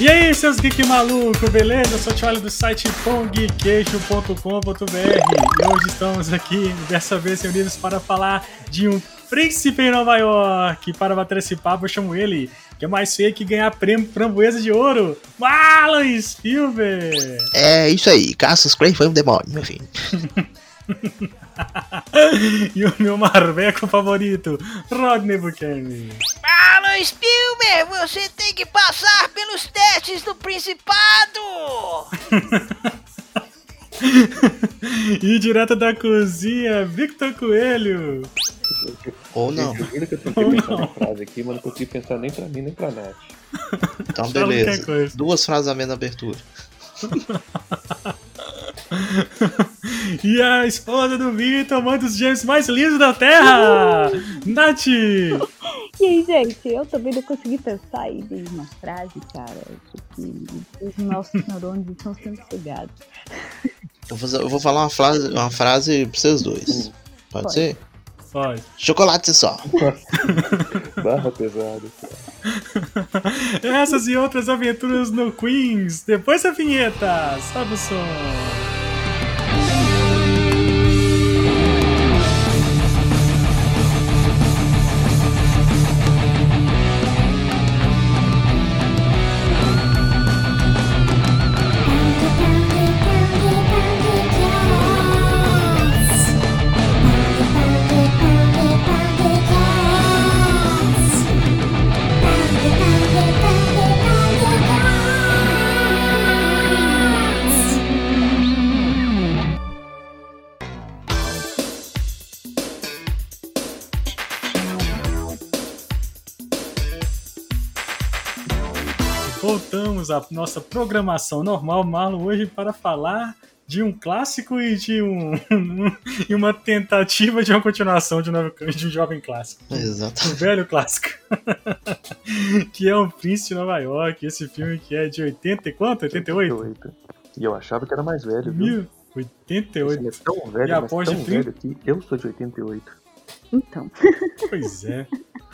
E aí, seus geek maluco, beleza? Eu sou o Tcholi do site pongqueixo.com.br e hoje estamos aqui, dessa vez reunidos para falar de um príncipe em Nova York. Para bater esse papo, eu chamo ele, que é mais feio que ganhar prêmio framboesa de ouro, Alan Spielberg! É isso aí, Cassius Clay foi um demônio, filho. e o meu marveco favorito, Rodney Buchanan. Alan Spielberg, você tem que passar pelos testes do Principado! e direto da cozinha, Victor Coelho. Ou não. Eu que eu tentei Ou pensar não. na frase aqui, mas não consegui pensar nem pra mim, nem pra Nath. Então, beleza. Duas frases a menos na abertura. E a esposa do Victor, mãe dos gêmeos mais lindos da Terra, Nath. E aí, gente, eu também não consegui pensar em nenhuma frase, cara. Que os nossos neurônios estão sendo cegados. Eu vou, eu vou falar uma frase, uma frase pra vocês dois. Pode, Pode. ser? Pode. Chocolate só. Barra pesada. Essas e outras aventuras no Queens, depois da vinheta. Sobe o som. Voltamos à nossa programação normal, Marlon, hoje para falar de um clássico e de um e uma tentativa de uma continuação de um, novo- de um jovem clássico. Exato. Um velho clássico. que é o Príncipe de Nova York, esse filme que é de 80 e quanto? 88? 88. E eu achava que era mais velho, viu? Mil- Ele 88. é tão velho, E mas após tão de trinta- velho que eu sou de 88. Então, Pois é.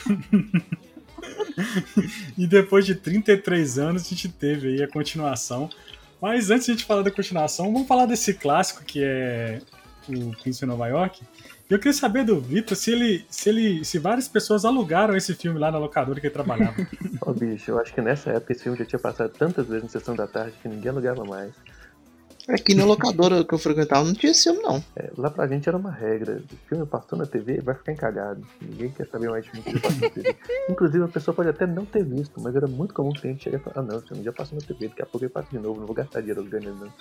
e depois de 33 anos a gente teve aí a continuação. Mas antes de a gente falar da continuação, vamos falar desse clássico que é o Príncipe de Nova York. Eu queria saber do Vitor se ele, se ele, se várias pessoas alugaram esse filme lá na locadora que ele trabalhava. Ó, bicho, eu acho que nessa época esse filme já tinha passado tantas vezes na sessão da tarde que ninguém alugava mais. Aqui na locadora que eu frequentava não tinha esse filme, não. É, lá pra gente era uma regra. O filme passou na TV, vai ficar encalhado. Ninguém quer saber mais de filme que passou na TV. Inclusive, a pessoa pode até não ter visto, mas era muito comum o cliente chegar e falar: Ah, não, esse filme já passou na TV, daqui a pouco ele passa de novo, não vou gastar dinheiro organizando.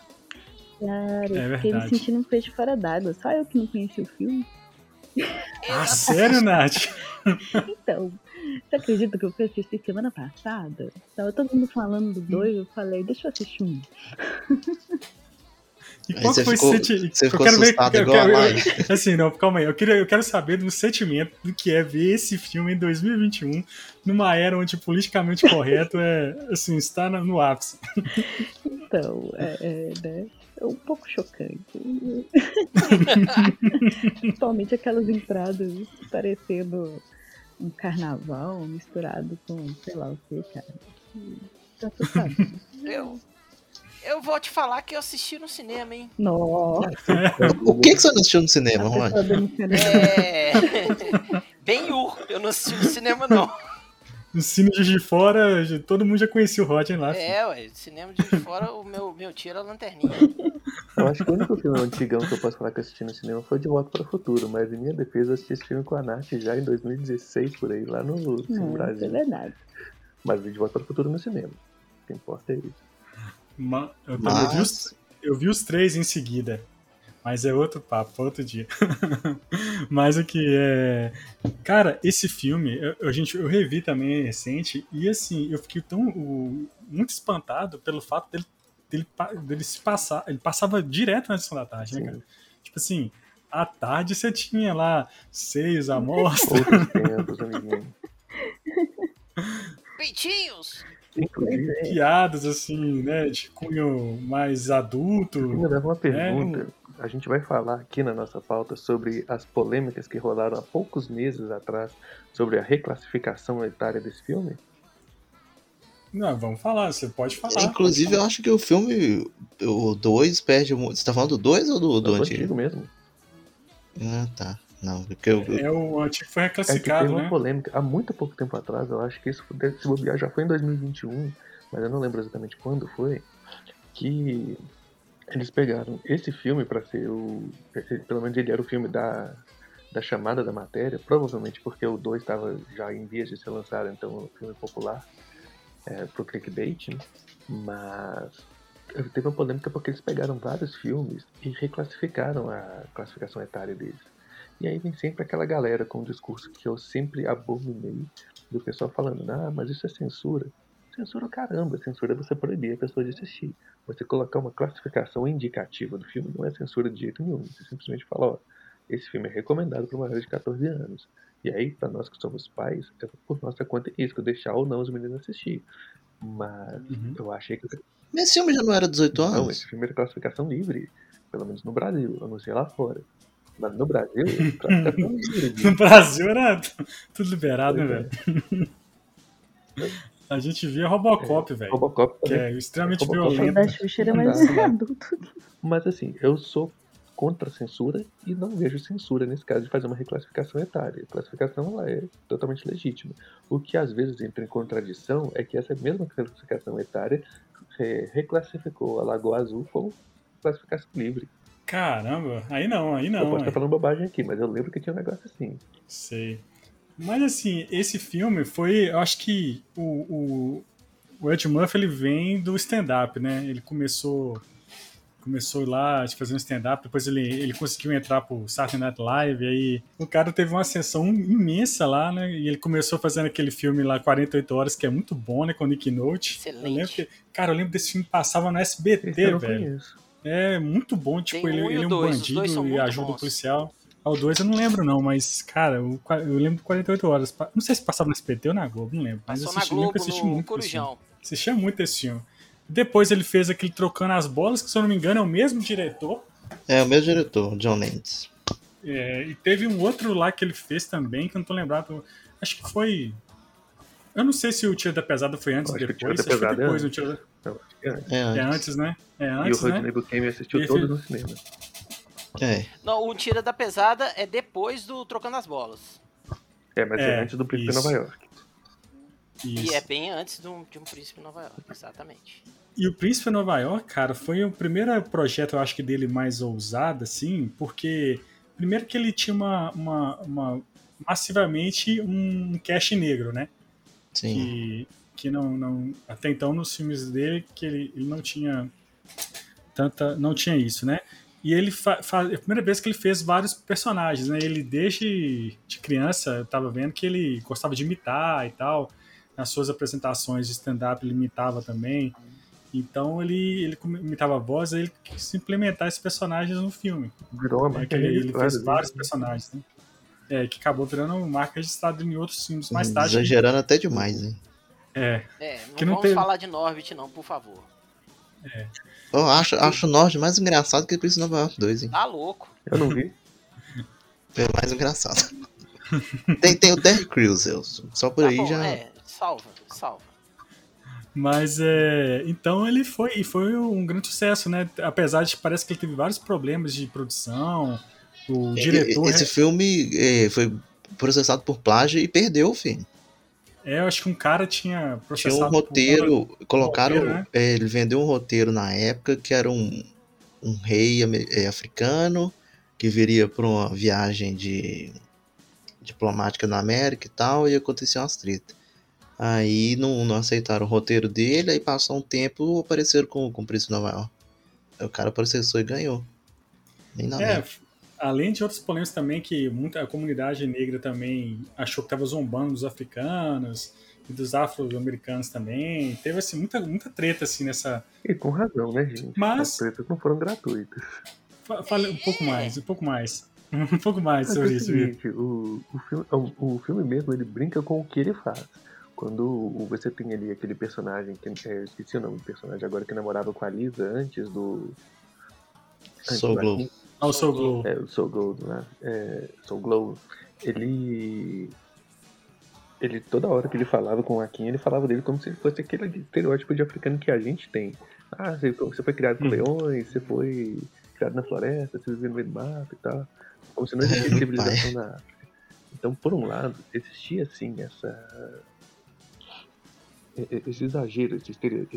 cara, eu É fiquei me sentindo um peixe fora d'água. Só eu que não conheci o filme. ah, sério, Nath? Então, você acredita que eu fui assistir semana passada? Tava todo mundo falando do dois, eu falei, deixa eu assistir um. E Aí qual você foi ficou- esse senti- você eu quero ver- eu igual quero- eu- Assim, não, calma aí. Eu, queria, eu quero saber do sentimento do que é ver esse filme em 2021, numa era onde politicamente correto é, assim, está no ápice. Então, é, é, né? É um pouco chocante. Principalmente aquelas entradas parecendo um carnaval misturado com sei lá o que, cara. Tá assustado. Eu, eu vou te falar que eu assisti no cinema, hein? Nossa, O que, que você não assistiu no cinema, pessoa denunciando. É. Bem ur, eu não assisti no cinema, não. No cine de fora, todo mundo já conhecia o Rodney lá. É, ué, cinema de fora, o meu, meu tio era lanterninha. Eu acho que o único filme antigão que eu posso falar que eu assisti no cinema foi De Volta para o Futuro, mas em minha defesa eu assisti esse filme com a Nath já em 2016, por aí, lá no Cine Não, isso é Brasil. verdade. Mas vi De Volta para o Futuro no cinema. O que importa é isso. Eu, Mas- eu vi os, eu vi os três em seguida. Mas é outro papo, outro dia. Mas o que é. Cara, esse filme, eu, eu- gente, eu revi também recente, e assim, eu fiquei tão. o- muito espantado pelo fato dele, dele, dele se passar. Ele passava direto na sessão da tarde, né, Sim. cara? Tipo assim, à tarde você tinha lá. Outros tempos, amiguinho. Peitinhos! Inclusive, piadas assim, né, de cunho mais adulto. ainda dava uma pergunta. É. A gente vai falar aqui na nossa pauta sobre as polêmicas que rolaram há poucos meses atrás sobre a reclassificação etária desse filme? Não, vamos falar, você pode falar. Inclusive, eu acho que o filme, o 2 perde muito. Você tá falando do 2 ou do, do Não, antigo? antigo mesmo. Ah, tá. Não, porque eu. É o antigo foi É que reclassificado, teve uma né? polêmica há muito pouco tempo atrás, eu acho que isso se bobear já foi em 2021, mas eu não lembro exatamente quando foi, que eles pegaram esse filme pra ser o. esse- pelo menos ele era o filme da, da chamada da matéria, provavelmente porque o 2 estava já em vias de ser lançado, então é um filme popular é, pro clickbait, né? mas teve uma polêmica porque eles pegaram vários filmes e reclassificaram a classificação etária deles. E aí vem sempre aquela galera com um discurso que eu sempre abominei do pessoal falando, ah, mas isso é censura. Censura o caramba, censura é você proibir a pessoa de assistir. Você colocar uma classificação indicativa do filme não é censura de jeito nenhum. Você simplesmente fala, ó, esse filme é recomendado para maiores de 14 anos. E aí, para nós que somos pais, é por nossa conta e risco deixar ou não os meninos assistir. Mas Uhum. eu achei que Mas esse filme já não era 18 não, anos? esse filme era classificação livre, pelo menos no Brasil, eu não sei lá fora. Mas no Brasil, No Brasil era tudo liberado, né, é. velho? A gente via Robocop, velho. Robocop Que também. é extremamente Robocop O violento. da Xuxa era mais adulto. Mas assim, eu sou contra a censura e não vejo censura nesse caso de fazer uma reclassificação etária. A classificação ela é totalmente legítima. O que às vezes entra em contradição é que essa mesma classificação etária é, reclassificou a Lagoa Azul como classificação livre. Caramba, aí não, aí eu não. posso ué. estar falando bobagem aqui, mas eu lembro que tinha um negócio assim. Sei. Mas assim, esse filme foi. Eu acho que o, o, o Ed Murphy ele vem do stand-up, né? Ele começou. Começou lá de fazer um stand-up, depois ele, ele conseguiu entrar pro Saturday Night Live, aí o cara teve uma ascensão imensa lá, né? E ele começou fazendo aquele filme lá, 48 Horas, que é muito bom, né? Com o Nick Note. Excelente. Eu lembro que, cara, eu lembro desse filme passava no SBT, eu velho. conheço. É muito bom, tipo, Tem ele, um ele é o um dois, bandido e ajuda o bons. policial. Ao 2 eu não lembro não, mas, cara, o qua- eu lembro de 48 horas. Não sei se passava no SPT ou na Globo, não lembro. Mas Passou eu na assisti, que Globo, eu assisti no muito esse filme. Corujão. Assistia muito esse filme. Depois ele fez aquele Trocando as Bolas, que se eu não me engano é o mesmo diretor. É o mesmo diretor, John Landis. É, e teve um outro lá que ele fez também, que eu não tô lembrado. Acho que foi... Eu não sei se o Tiro da Pesada foi antes ou Acho que o Tiro depois. da Acho que foi Pesada é o antes. Tiro da- Não, acho que é antes. É, É antes. antes, né? É E o antes, né? Rodney Buchanan assistiu Esse- todos no cinema. é. Não, o Tira da Pesada é depois do Trocando as Bolas. É, mas é, É, antes do Príncipe de isso. Nova York. Isso. E é bem antes de um, de um Príncipe em Nova York, exatamente. E o Príncipe de Nova York, cara, foi o primeiro projeto, eu acho que dele mais ousado, assim, porque primeiro que ele tinha uma, uma, uma- massivamente um cast negro, né? Sim. Que, que não, não até então nos filmes dele que ele, ele não tinha tanta, não tinha isso, né? E ele fa, fa- é a primeira vez que ele fez vários personagens, né? Ele desde de criança eu tava vendo que ele gostava de imitar e tal. Nas suas apresentações de stand-up ele imitava também. Então ele, ele imitava a voz, aí ele quis implementar esses personagens no filme. Virou uma É ele, ele fez vários né? personagens, né? É, que acabou virando marca registrada em outros filmes mais tarde. Exagerando até demais, hein? É, É, não Que não vamos teve- falar de Norbit não, por favor. Eu acho, acho o Nord mais engraçado que o Príncipe Nova York 2, hein? Tá louco. Eu não vi. É mais engraçado. tem, tem o Terry Crews, eu- só por Tá aí bom, já. é, salva, salva. Mas é, então ele foi e foi um grande sucesso, né? Apesar de que parece que ele teve vários problemas de produção. O diretor, Esse filme é, foi processado por plágio e perdeu o filme. é, eu acho que um cara tinha Tinha processado um por roteiro, colocaram. roteiro, né? é, ele vendeu um roteiro na época que era um, um rei é, africano que viria para uma viagem de diplomática na América e tal, e aconteceu umas tretas. Aí não, não aceitaram o roteiro dele, aí passou um tempo apareceram com, com o Príncipe de Nova York. Aí o cara processou e ganhou. Nem na É, mente. Além de outros problemas também que muita a comunidade negra também achou que estava zombando dos africanos e dos afro-americanos também. Teve assim muita muita treta assim nessa. E com razão, né, gente? Mas- As tretas não foram gratuitas. Fa- Fale um pouco mais, um pouco mais. Um pouco mais Mas sobre é o isso. Vitor. seguinte, o, o, filme, o, o filme mesmo, ele brinca com o que ele faz. Quando o- você tem ali aquele personagem, que é, eu esqueci o nome do personagem agora, que namorava com a Lisa antes do... antes Soul do Arquinho. Ao Soul Glow. É, o Soul Glow, né? É, Soul Glow. Ele... ele toda hora que ele falava com o Akin, ele falava dele como se ele fosse aquele estereótipo de africano que a gente tem. Ah, você, foi criado com Hum. leões, você foi criado na floresta, você viveu no meio do mato e tal. Como se não existisse civilização na África. Então, por um lado, existia assim essa. Esse exagero, esse estere-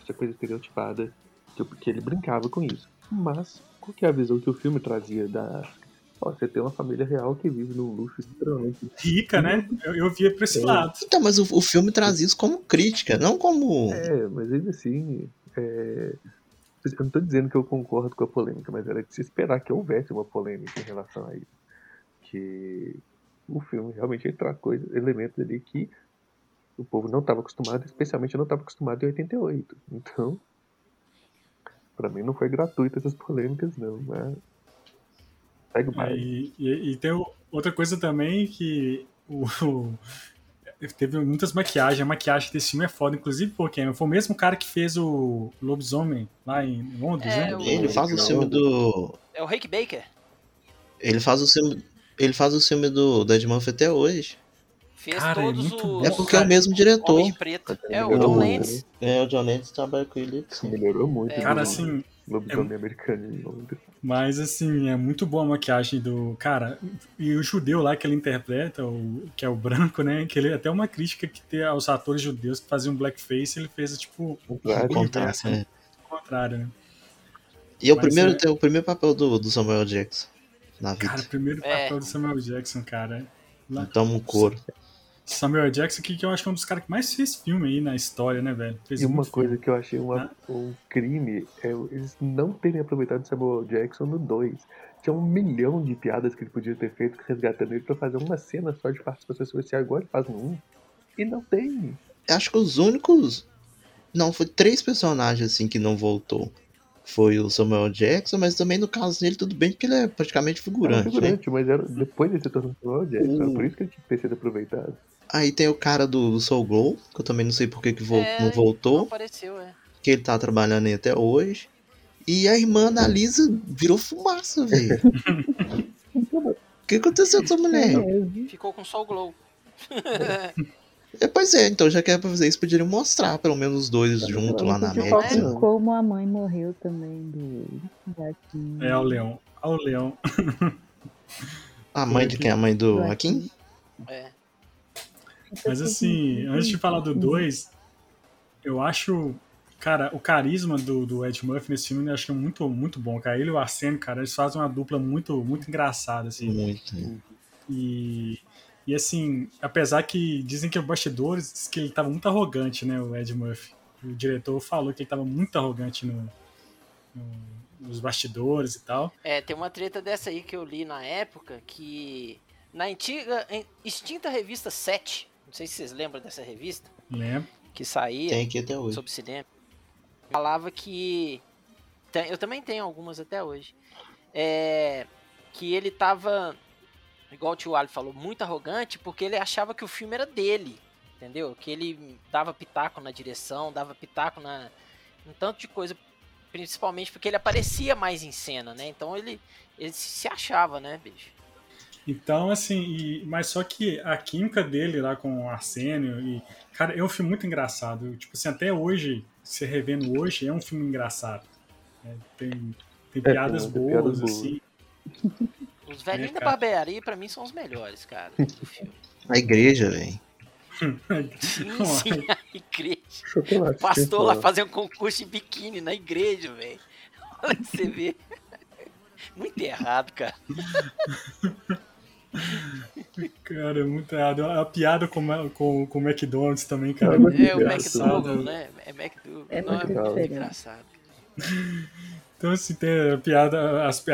essa coisa estereotipada, que, que ele brincava com isso. Mas, qual que é a visão que o filme trazia da África? Ó, você tem uma família real que vive num luxo extremamente Rica, né? Eu, eu via pra esse É. lado. Então, mas o, o filme traz isso como crítica, não como. É, mas ainda assim, é, eu não tô dizendo que eu concordo com a polêmica, mas era de se esperar que houvesse uma polêmica em relação a isso. Que o filme realmente ele traz coisas, elementos ali que o povo não estava acostumado, especialmente não estava acostumado em 88. Então, pra mim não foi gratuito essas polêmicas, não, mas. Segue o É, baile. e, e- e tem outra coisa também que o, o- teve muitas maquiagens. A maquiagem desse filme é foda, inclusive porque foi o mesmo cara que fez o Lobisomem lá em Londres, É, né? o- Ele faz o filme do. É o Rick Baker. Ele faz o filme. Ele faz o filme do Dead Murphy até hoje. Fez Cara, é todos muito os. É porque é o mesmo diretor. Preto. É o John Landis. É, o John Landis trabalha com ele. Sim. melhorou muito. É, Cara, no assim, Lobisomem americano em Londres. Mas assim, é muito boa a maquiagem do. Cara, e o judeu lá que ele interpreta, o, que é o branco, né? Que ele até uma crítica que tem aos atores judeus que faziam blackface, ele fez tipo o Claro. Contraste, né? contrário, né? E é o Mas primeiro, é- o primeiro papel do, do Samuel Jackson na vida. Cara, o primeiro É. papel do Samuel Jackson, cara. Lá- Toma um couro. Samuel Jackson, que, que eu acho que é um dos caras que mais fez filme aí na história, né, velho? Fez E uma coisa filme. que eu achei uma- Ah. um crime é eles não terem aproveitado Samuel Jackson no 2. Tinha um milhão de piadas que ele podia ter feito resgatando ele pra fazer uma cena só de participação especial, igual ele faz no 1. E não tem. Eu acho que os únicos. Não, foi três personagens assim que não voltou. Foi o Samuel Jackson, mas também no caso dele tudo bem, porque ele é praticamente Era um figurante, né? figurante, mas era, depois ele se tornou Samuel Jackson. Era por isso que ele tinha que ter sido aproveitado. Aí tem o cara do Soul Glow, que eu também não sei por que, que É, não Não voltou, apareceu, é. que ele tá trabalhando aí até hoje. E a irmã da Lisa virou fumaça, velho. O que aconteceu com essa mulher? É, Ficou com o Glow. É, pois é, então já que é pra fazer isso, poderiam mostrar pelo menos os dois juntos lá na América. não. como a mãe morreu também do gatinho. É o Leão. É o Leão. A mãe de quem? A mãe do Akin? É. Mas assim, antes de falar do 2, eu acho. Cara, o carisma do, do Ed Murphy nesse filme eu acho que é muito, muito bom, cara. Ele e o Arsênio, cara, eles fazem uma dupla muito, muito engraçada, assim. Muito. E, e assim, apesar que dizem que o bastidores diz que ele tava muito arrogante, né, o Ed Murphy. O diretor falou que ele tava muito arrogante no, no- nos bastidores e tal. É, tem uma treta dessa aí que eu li na época que. Na antiga. em- extinta revista 7. Não sei se vocês lembram dessa revista. Lembra? Que saía Tem aqui até hoje. sobre cinema. Falava que. Eu também tenho algumas até hoje. É, que ele tava. Igual o tio Ali falou, muito arrogante, porque ele achava que o filme era dele. Entendeu? Que ele dava pitaco na direção, dava pitaco na. Um tanto de coisa. Principalmente porque ele aparecia mais em cena, né? Então ele, ele se achava, né, bicho? Então, assim, e- mas só que a química dele lá com o Arsênio e. Cara, é um filme muito engraçado. Tipo assim, até hoje, se revendo hoje, é um filme engraçado. É, tem, tem piadas tem boas, piadas boas. assim. Os velhinhos É, da barbearia, pra mim, são os melhores, cara, do filme. A igreja, velho. Sim, sim, a igreja. Chocolate. O pastor lá fazendo um concurso de biquíni na igreja, velho. Olha que você vê. Muito errado, cara. Cara, é muito errado. A piada com, com, com o McDonald's também, cara. É, É É o engraçado. McDougal, né? É McDougal. É Não, muito muito engraçado. Então, assim, tem a piada, as,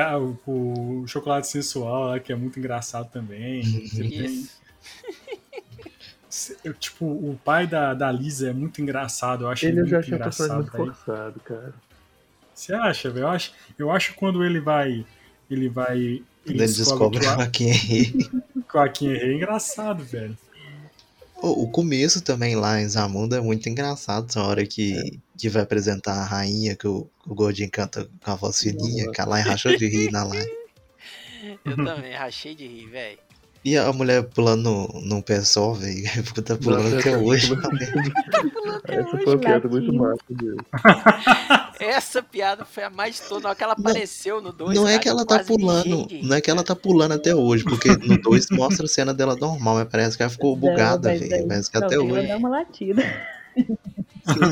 o, o chocolate sensual lá, que é muito engraçado também. Tem- Isso. eu, tipo, o pai da, da Lisa é muito engraçado. Eu acho Ele eu muito já achei engraçado. muito forçado, cara. Você acha, velho? Eu acho, eu acho que quando ele vai. Ele vai. Ele Ele descobre que o Akin aí. Joaquim é engraçado, velho. O, o começo também lá em Zamunda é muito engraçado. Essa hora que, que vai apresentar a rainha, que o, o Gordinho canta com a voz fininha, que a Lai rachou de rir na live. Eu também, rachei de rir, velho. E a mulher pulando num pé só, velho. Tá pulando Nossa, até essa- hoje. Essa foi uma piada muito massa mesmo. Essa piada foi a mais toda. Que ela apareceu no 2. Não é que ela tá pulando, não é que ela tá pulando até hoje, porque no 2 mostra a cena dela normal, mas parece que ela ficou bugada, Não, mas velho. Parece que não, até ela hoje. dá uma latida.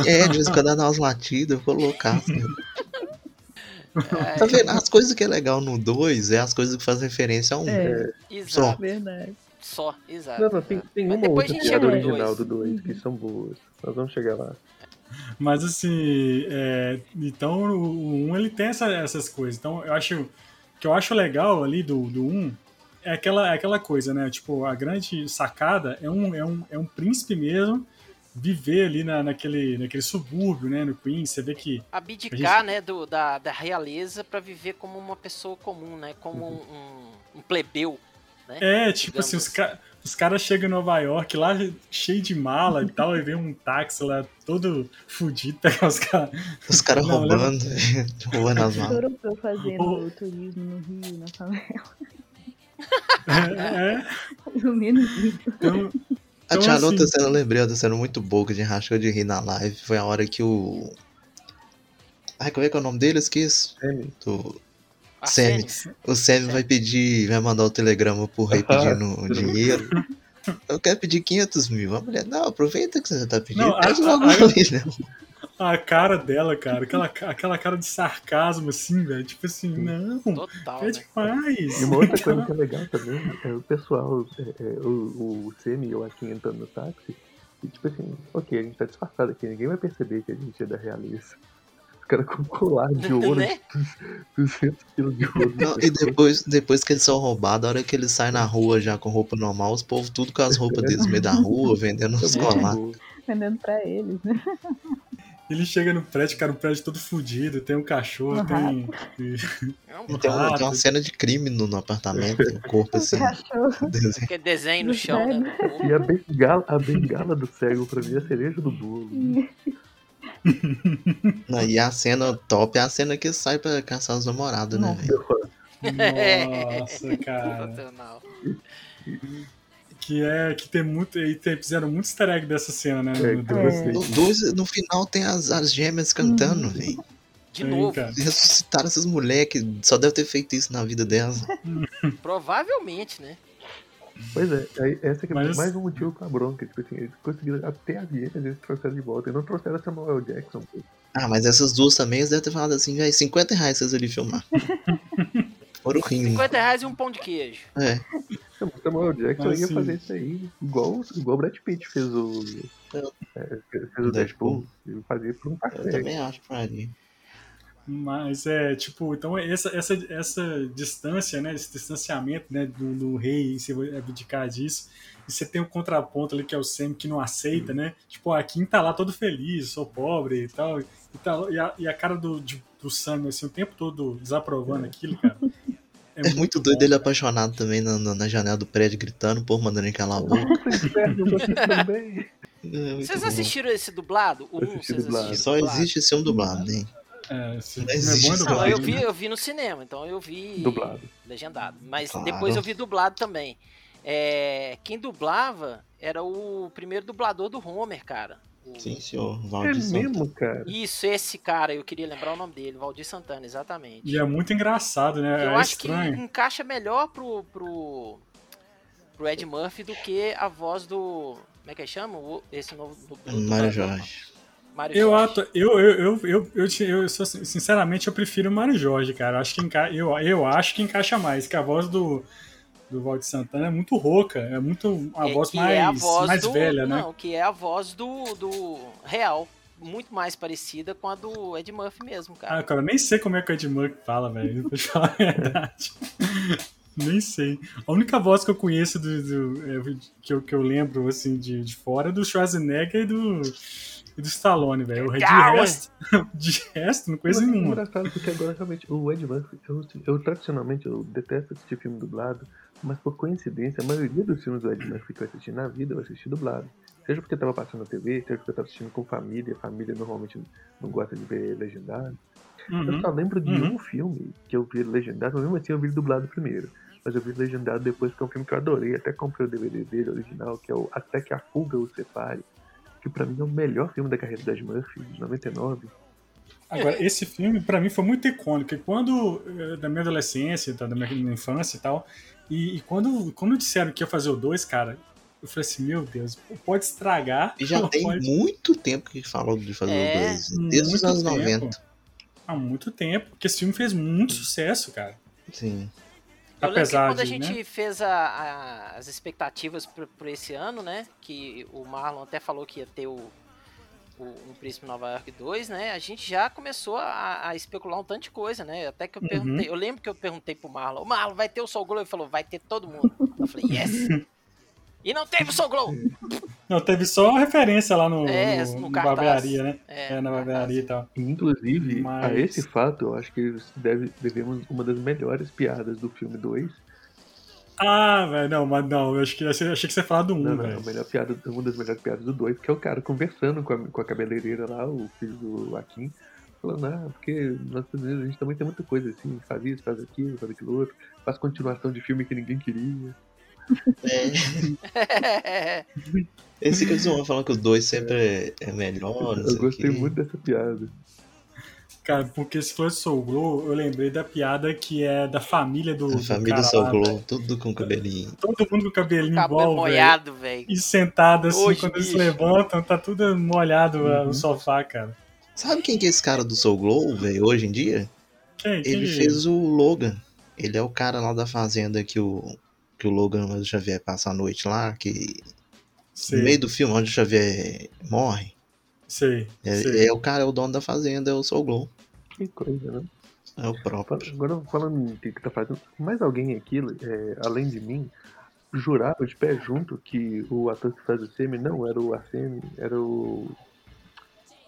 É, de vez em quando ela dá umas latidas, ficou loucaço. Tá vendo? As coisas que é legal no 2 é as coisas que fazem referência a um. É, Exato. verdade. Só, exato. Não, não, tem, tem uma depois outra piada no original dois. do 2 que são boas. Nós vamos chegar lá. Mas assim, é, então o 1 ele tem essa- essas coisas. Então eu acho o que eu acho legal ali do, do 1 é aquela, é aquela coisa, né? Tipo, a grande sacada é um, é um, é um príncipe mesmo viver ali na, naquele, naquele subúrbio, né? No Queens. Você vê que Abdicar, né, do, da, da realeza pra viver como uma pessoa comum, né? Como um, um, um plebeu. Né? É, tipo Digamos assim, os, assim. ca- os caras chegam em Nova York lá cheio de mala e tal, e vem um táxi lá todo fudido, pegar os caras. Os caras roubando, roubando as malas. Europeu fazendo O- turismo no Rio, na favela. É, é. Ou menos isso. Então, A Então, tia assim- outra cena, eu lembrei, outra cena muito boa que a gente rachou de rir na live. Foi a hora que o. Ai, como é que é o nome dele? Eu esqueço. Sammy. Do... Arsênio. O Sammy vai pedir, vai mandar o telegrama pro rei pedindo dinheiro. Eu quero pedir 500 mil. A mulher, não, aproveita que você tá pedindo. Não, pede a- logo a- um milhão. a cara dela, cara, aquela, aquela cara de sarcasmo, assim, velho. Tipo assim, não, Total, é né? demais. E uma outra coisa que é legal também é o pessoal, é, é, o, o Semi e o Akin entrando no táxi. E tipo assim, ok, a gente tá disfarçado aqui, ninguém vai perceber que a gente é da realeza. Os caras com colar de ouro, Né? 200 quilos de ouro. Não, e depois, depois que eles são roubados, a hora que eles saem na rua já com roupa normal, os povos tudo com as roupas deles no meio da rua, vendendo os É muito colar. boa. Vendendo pra eles, né? Ele chega no prédio, cara, o prédio todo fudido, tem um cachorro, Um tem. É um Tem, uma- tem uma cena de crime no, no apartamento, tem um corpo assim. Cachorro. desenho. que desenho no chão, né? E a bengala, a bengala do cego pra mim é a cereja do bolo. Não, e a cena top é a cena que sai pra caçar os namorados, né? Nossa, cara. Que é que tem muito. E tem, fizeram muito easter egg dessa cena, né? É, no- É. No, dois, no final tem as, as gêmeas cantando, velho. De Aí, novo. cara. Ressuscitaram essas moleques, só deve ter feito isso na vida delas. Provavelmente, né? Pois é, aí essa que é Mas- mais um motivo pra bronca. Tipo assim, eles conseguiram até as hienas, eles trouxeram de volta. E não trouxeram Samuel Jackson. pô. Ah, mas essas duas também, eles devem ter falado assim, velho, 50 reais vocês ali filmar. Foram rindo. 50 reais e um pão de queijo. É. Samuel Jackson Mas, ia assim- fazer isso aí, igual, igual o Brad Pitt fez o. é, fez o Deadpool. Ele fazia por um Eu também acho que faria. Mas é, tipo, então essa, essa, essa distância, né? Esse distanciamento né, do, do rei, e você vai abdicar disso. E você tem um contraponto ali que é o Sam que não aceita, né? Tipo, a Kim tá lá todo feliz, sou pobre e tal. E, tá, e, a, e a cara do, de- do Sam, assim, o tempo todo desaprovando aquilo, cara. É muito doido bom. ele apaixonado também na, na, janela do prédio, gritando, pô, mandando ele calar a boca. É muito Vocês bom. assistiram esse dublado? O 1, Assisti vocês dublado. assistiram Só dublado? existe esse um dublado, hein? É, esse Não filme existe é bom essa Não, eu vi, né? eu vi no cinema, então eu vi Dublado. legendado. Mas Claro. depois eu vi dublado também. É, quem dublava era o primeiro dublador do Homer, cara. O- Sim, senhor. É Valdir Santana. mesmo, cara. Isso, esse cara, eu queria lembrar o nome dele, Valdir Santana, exatamente. E é muito engraçado, né? eu é acho estranho. que encaixa melhor pro, pro, pro Ed Murphy do que a voz do. Como é que ele chama? O- Esse novo. Do, do- do- Mário do- Jorge. Mário Eu, Jorge. ato, eu, eu, eu, eu, eu, sinceramente, eu prefiro o Mário Jorge, cara. Eu acho que, enca, eu, eu acho que encaixa mais, que a voz do, do Valdir Santana é muito rouca, é muito uma É, voz que mais, é a voz mais do, velha, né? Não, que é a voz do, do real. Muito mais parecida com a do Ed Murphy mesmo, cara. Ah, cara, eu nem sei como é que o Ed Murphy fala, velho, pra te falar a verdade. nem sei. A única voz que eu conheço do, do- é, que, eu, que eu lembro, assim, de, de fora é do Schwarzenegger e do, e do Stallone, velho. De Legal, resto, de resto, não conheço Mas é nenhuma. engraçado porque agora realmente o Ed Murphy, eu, eu tradicionalmente eu detesto assistir filme dublado, mas por coincidência, a maioria dos filmes do Ed Murphy que eu assisti na vida eu assisti dublado. Seja porque tava passando na TV, seja porque eu tava assistindo com família, família normalmente não gosta de ver legendado. Eu Uhum. só lembro de Uhum. um filme que eu vi legendado, mas mesmo assim eu vi dublado primeiro. mas eu vi legendado depois, que é um filme que eu adorei. Até comprei o DVD dele original, que é o Até que a Fuga o Separe. Que pra mim é o melhor filme da carreira das Murphy, de 99. Agora, esse filme, pra mim, foi muito icônico. E quando, eh, da minha adolescência, da minha infância e tal, e, e quando, quando disseram que ia fazer o 2, cara, eu falei assim, meu Deus, pode estragar. E já tem pode... muito tempo que falou de fazer É, o 2. Desde os anos tempo. 90. Há muito tempo, porque esse filme fez muito sucesso, cara. Sim. Eu lembro que quando a gente né? fez a- a- as expectativas pra esse ano, né? Que o Marlon até falou que ia ter o, o Um Príncipe Nova York 2, né? A gente já começou a, a especular um tanto de coisa, né? Até que eu Uhum. perguntei, eu lembro que eu perguntei pro Marlon, "Ô, Marlon, vai ter o Soul Glow? Ele falou, vai ter todo mundo. Eu falei, yes! E não teve o Soul Glow! Não, teve só referência lá no, É, no, no no cartaz. barbearia, né? É, É, na barbearia e tal. Inclusive, a Mas- esse fato, eu acho que deve, devemos uma das melhores piadas do filme 2. Ah, velho, não, mas não, eu acho que, eu achei que você ia falar do 1, Não, um, não, a velho. melhor piada, uma das melhores piadas do 2, que é o cara conversando com a, com a cabeleireira lá, o filho do Akin, falando, ah, porque nós brasileiros, a gente também tem muita coisa assim, faz isso, faz aquilo, faz aquilo outro, faz continuação de filme que ninguém queria. É, esse que eles vão falando que o 2 sempre é, é melhor. eu gostei muito dessa piada. Cara, porque se for Soul Glow, eu lembrei da piada que é da família do, A do família cara Soul Glow, velho. tudo com cabelinho. Todo mundo com o cabelinho Cabelo igual, velho. molhado, velho. E sentado assim, Oxe, quando eles bicho. levantam, tá tudo molhado uh, Uhum. o sofá, cara. Sabe quem que é esse cara do Soul Glow, velho, hoje em dia? Quem? quem Ele é fez o Logan. Ele é o cara lá da fazenda que o, que o Logan Xavier passa a noite lá, que Sei, no meio do filme onde o Xavier morre, sei, é, sei. é o cara, é o dono da fazenda, é o Soul Glow. Que coisa, né? É o próprio. Agora, falando em que que tá fazendo, mais alguém aqui, é, além de mim, jurava de pé junto que o ator que faz o Semi não era o Arsene, era o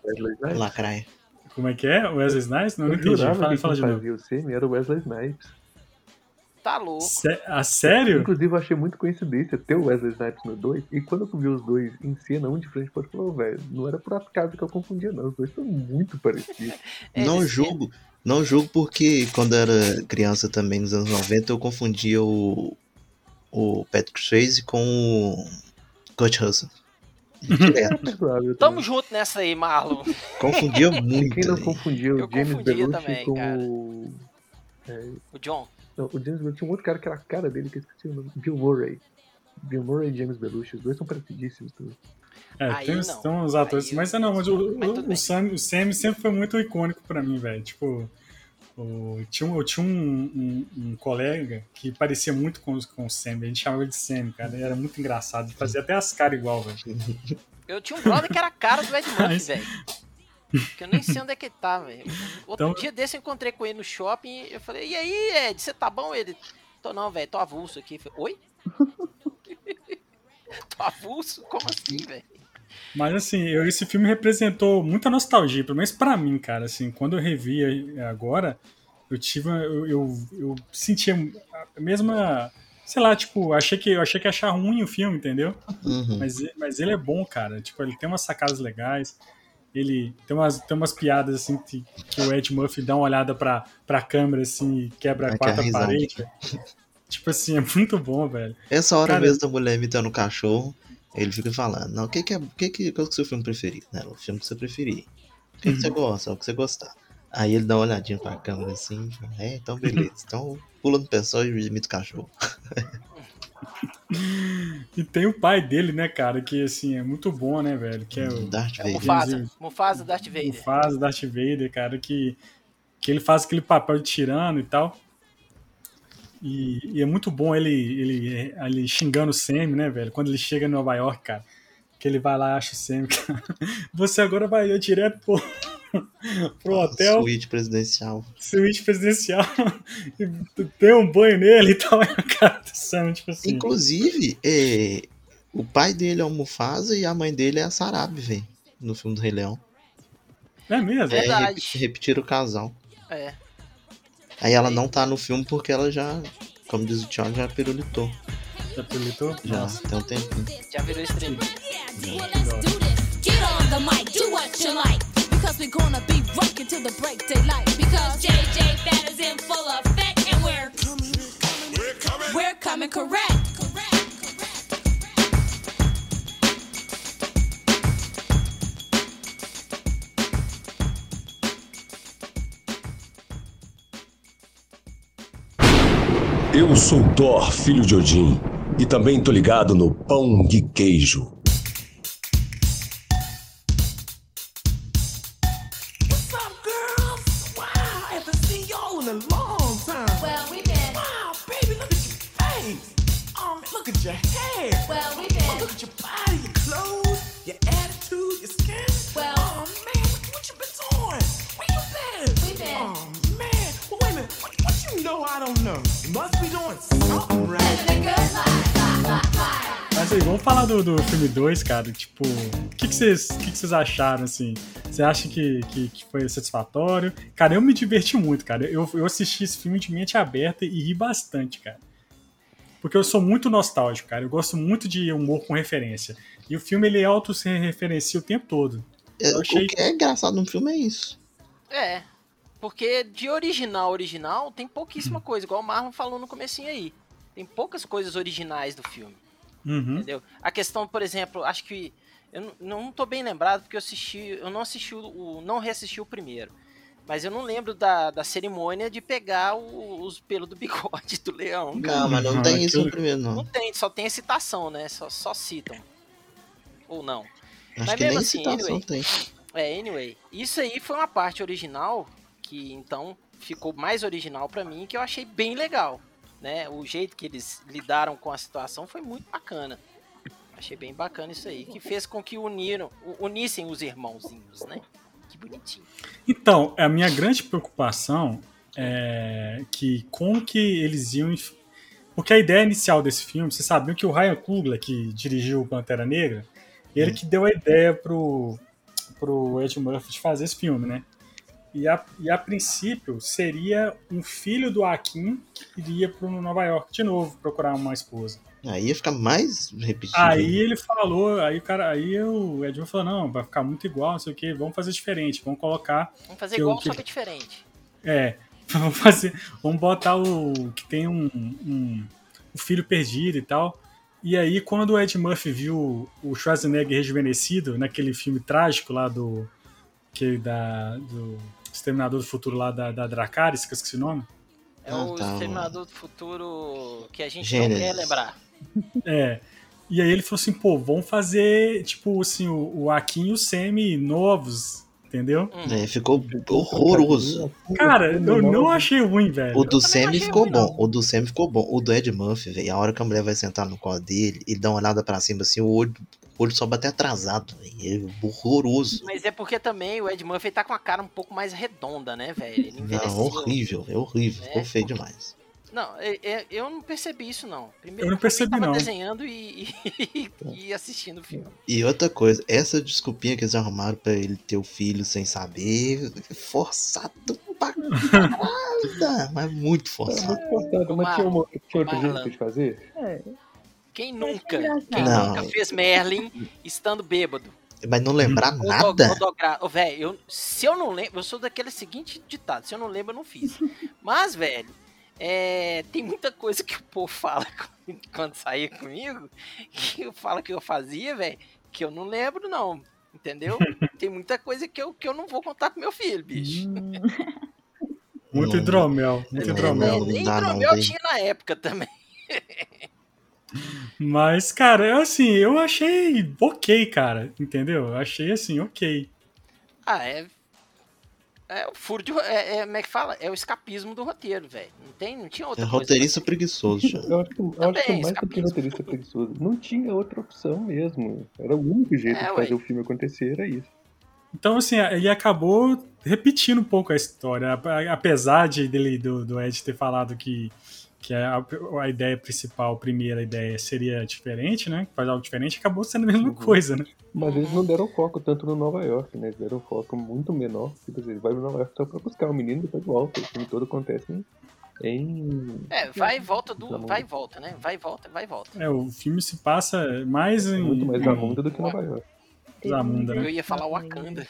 Wesley Snipes? Lacraia. Como é que é? Wesley Snipes? Não, não Eu entendi. jurava Fala, que fala quem de novo. fazia o Semi era o Wesley Snipes. Tá louco. Sé- a sério? Inclusive, eu achei muito coincidência ter o Wesley Snipes no 2. E quando eu vi os dois em cena, um de frente para outro, eu falei, velho, não era por acaso que eu confundia, não. Os dois são muito parecidos. É, não julgo. Não julgo porque quando eu era criança também, nos anos 90, eu confundia o, o Patrick Swayze com o Kurt Russell. Direto. É. Tamo junto nessa aí, Marlon. Confundia E muito. quem não velho. confundia o James Belushi também, com o... O John. Não, o James Belushi tinha um outro cara que era a cara dele, que eu esqueci o nome. Bill Murray. Bill Murray e James Belushi, os dois são parecidíssimos. Também. É, Aí tem, uns- não. tem uns atores, Aí mas não, mas o, Mas o. Sam, o Sam sempre foi muito icônico pra mim, velho. Tipo, o, tinha, eu tinha um, um- um colega que parecia muito com, com o Sam, a gente chamava ele de Sam, cara, ele era muito engraçado, ele fazia até as caras igual, velho. Eu tinha um brother que era a cara do Ed Murphy, velho. Que eu nem sei onde é que ele tá, velho. Outro Então- dia desse eu encontrei com ele no shopping eu falei, e aí, Ed, você tá bom? Ele, tô não, velho, tô avulso aqui. Falei, Oi? tô avulso? Como assim, velho? Mas assim, eu- esse filme representou muita nostalgia, pelo menos pra mim, cara. Assim, quando eu revi agora, eu tive, eu, eu, eu sentia a mesma, sei lá, tipo, achei que eu achei que ia achar ruim o filme, entendeu? Uhum. Mas, mas ele é bom, cara. Tipo, ele tem umas sacadas legais. Ele tem umas, tem umas piadas assim que, que o Ed Murphy dá uma olhada pra, pra câmera assim e quebra a quarta parede. Tipo assim, é muito bom, velho. Essa hora Cara- mesmo da mulher imitando o cachorro, ele fica falando, não, o que que é, o que que, qual que é o seu filme preferido? Né? O filme que você preferir. O que, que você gosta? O que você gostar. Aí ele dá uma olhadinha pra câmera assim, fala, é, então beleza. Então pula no pessoal e imita o cachorro. E tem o pai dele, né, cara, que assim, é muito bom, né, velho? Que é o Darth É o Vader. Mufasa. Mufasa Darth Vader. Mufasa, Darth Vader, cara, que, que ele faz aquele papel de tirano e tal. E, e é muito bom ele, ele, ele xingando o Sam, né, velho? Quando ele chega em Nova York, cara, que ele vai lá e acha o Sam, cara. Você agora vai ir direto pro, pro hotel, Suíte presidencial. suíte presidencial, e tem um banho nele e tal. É a cara do Sam, tipo assim. Inclusive, é, o pai dele é o Mufasa e a mãe dele é a Sarabi, velho. No filme do Rei Leão. É mesmo? É, Verdade. repetir repetiram o casal. É. Aí ela não tá no filme porque ela já, como diz o Thiago, já pirulitou. Já pilotou? Já Nossa. tem um tempinho. Já virou estrelinha. Well, we're gonna be rocking till the break daylight. Because JJ Fat is in full effect and we're We're coming correct. Eu sou Thor, filho de Odin, e também tô ligado no pão de queijo. 2, cara. Tipo, o que que vocês que que vocês acharam, assim? Você acha que, que, que foi satisfatório? Cara, eu me diverti muito, cara. Eu, eu assisti esse filme de mente aberta e ri bastante, cara. Porque eu sou muito nostálgico, cara. Eu gosto muito de humor com referência. E o filme, ele auto se referencia o tempo todo. É, Eu achei- O que é engraçado no filme é isso. É. Porque de original original tem pouquíssima coisa, igual o Marlon falou no comecinho aí. Tem poucas coisas originais do filme, Uhum. entendeu? A questão, por exemplo, acho que eu não- tô bem lembrado porque eu assisti, eu não assisti o, o- não reassisti o primeiro. Mas eu não lembro da, da cerimônia de pegar o- os pelos do bigode do leão. cara. Não, mas não Não, tem isso no primeiro, Não não. tem, só tem a citação, né? Só, só citam. Ou não. Acho Mas que mesmo nem assim, citação anyway. tem. É, anyway. Isso aí foi uma parte original que então ficou mais original pra mim que eu achei bem legal, né? O jeito que eles lidaram com a situação foi muito bacana. Achei bem bacana isso aí, que fez com que uniram, unissem os irmãozinhos, né? Que bonitinho. Então, a minha grande preocupação é que como que eles iam. Porque a ideia inicial desse filme, vocês sabiam que o Ryan Coogler, que dirigiu o Pantera Negra, ele que deu a ideia pro, pro Ed Murphy de fazer esse filme, né? E a, e a princípio seria um filho do Akin que iria para Nova York de novo procurar uma esposa. Aí ia ficar mais repetido. Aí ele falou, aí o cara, aí o Ed Murphy falou, não, vai ficar muito igual, não sei o que, vamos fazer diferente, vamos colocar Vamos fazer igual, o que- só que diferente. é, vamos fazer. Vamos botar o. que tem um, um, um filho perdido e tal. E aí, quando o Ed Murphy viu o Schwarzenegger rejuvenescido naquele filme trágico lá do. que da. do Exterminador do Futuro lá da, da Dracarys, que eu esqueci o nome. É Ah, o tá, Exterminador do Futuro que a gente Gênesis. não quer lembrar. É. E aí ele falou assim, pô, vamos fazer, tipo, assim, o, o Akin e o Semi novos, entendeu? Hum. É, ficou horroroso. Cara, eu não achei ruim, velho. O do achei ficou ruim, bom. não. O do Sammy ficou bom. O do Ed Murphy, velho. A hora que a mulher vai sentar no colo dele, ele dá uma olhada pra cima assim, o olho, o olho só bate atrasado, velho. É horroroso. Mas é porque também o Ed Murphy tá com a cara um pouco mais redonda, né, velho? Ele envelheceu. Não, horrível, é horrível. Ficou É. feio demais. Não, é- é- eu não percebi isso, não. Primeiro, Eu não porque percebi, tava não. desenhando e, e, e assistindo o filme. E outra coisa, essa desculpinha que eles arrumaram pra ele ter o filho sem saber, forçado pra caralho, mas muito É forçado. muito forçado, mas tinha, uma, tinha outro Marlon. jeito de fazer? É, Quem achei nunca, quem Não. nunca fez Merlin estando bêbado? Mas não lembrar nada? velho, eu, se eu não lembro, eu sou daquele seguinte ditado, se eu não lembro, eu não fiz. Mas, velho, é, tem muita coisa que o povo fala quando saía comigo, que eu falo que eu fazia, velho, que eu não lembro, não. Entendeu? Tem muita coisa que eu, que eu não vou contar pro meu filho, bicho. hum, Muito hidromel, muito hidromel. Nem não, hidromel tinha na época também. Mas, cara, assim, eu achei ok, cara, entendeu? Eu achei assim, ok. Ah, é. É o furo de. É, é, como é que fala? É o escapismo do roteiro, velho. Não, tem, não tinha É outra coisa. roteirista preguiçoso, já. Eu acho que, eu acho que Também, mais do que escapismo. roteirista preguiçoso. Não tinha outra opção mesmo. Era o único jeito É, de ué. fazer o filme acontecer, era isso. Então, assim, ele acabou repetindo um pouco a história, apesar de dele, do, do Ed ter falado que, que a, a ideia principal, a primeira ideia, seria diferente, né? Fazer algo diferente, acabou sendo a mesma Uhum. coisa, né? Mas eles não deram foco tanto no Nova York, né? Eles deram foco muito menor. Tipo assim, ele vai no Nova York só pra buscar o menino e depois volta. O filme todo acontece em. em... É, vai e volta do. Vai e volta, né? Vai e volta, vai e volta. É, o filme se passa mais em. muito mais na Munda do que Nova York. Zamunda, né? Eu ia falar Wakanda.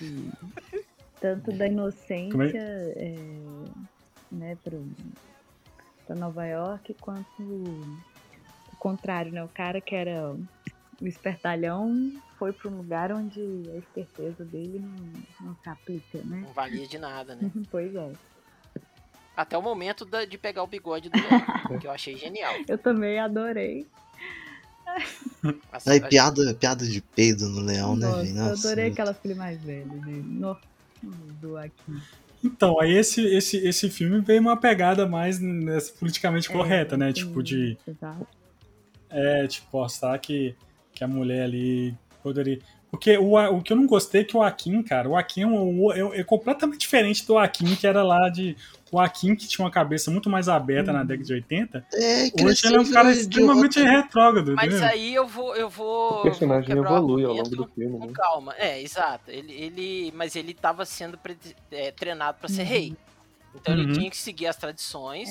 Tanto da inocência, Como é? é, né, pro, pra Nova York, quanto o contrário, né? O cara que era o espertalhão foi para um lugar onde a esperteza dele não, não se aplica, né? Não valia de nada, né? Pois é. Até o momento da- de pegar o bigode do Leão, que eu achei genial. Eu também adorei. Assim, Aí, a- piada, piada de peido no leão, né, Nossa, velho? eu adorei Nossa, aquela filha mais velha dele. Nossa, do aqui. Então, aí esse, esse, esse filme veio uma pegada mais nessa politicamente correta, né? Tipo, de Exato. é, tipo, postar que, que a mulher ali poderia. Porque o, o que eu não gostei é que o Akin, cara, o Akin é, um- é- é completamente diferente do Akin que era lá de. O Akin que tinha uma cabeça muito mais aberta na década de 80. É, Hoje ele é um cara extremamente idiota. retrógrado, Mas entendeu? aí eu vou. Eu vou O personagem evolui ao longo do filme, Com né? calma. É, exato. Ele, ele, mas ele tava sendo pre- é, treinado pra ser Uhum. rei. Então Uhum. ele tinha que seguir as tradições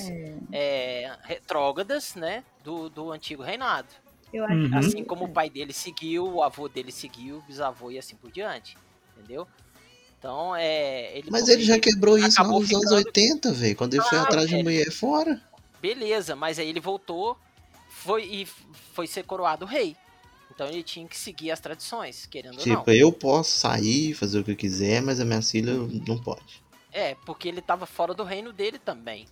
é, retrógradas, né? Do, do antigo reinado. Eu acho Uhum. Assim como o pai dele seguiu, o avô dele seguiu, o bisavô e assim por diante. Entendeu? Então, é. Ele, Mas ele já quebrou isso lá nos anos ficando- 80, velho. Quando ele foi Ah, atrás de mulher fora. Beleza, mas aí ele voltou foi, e foi ser coroado rei. Então ele tinha que seguir as tradições, querendo ou Tipo, não. eu posso sair, fazer o que eu quiser, mas a minha filha não pode. É, porque ele tava fora do reino dele também.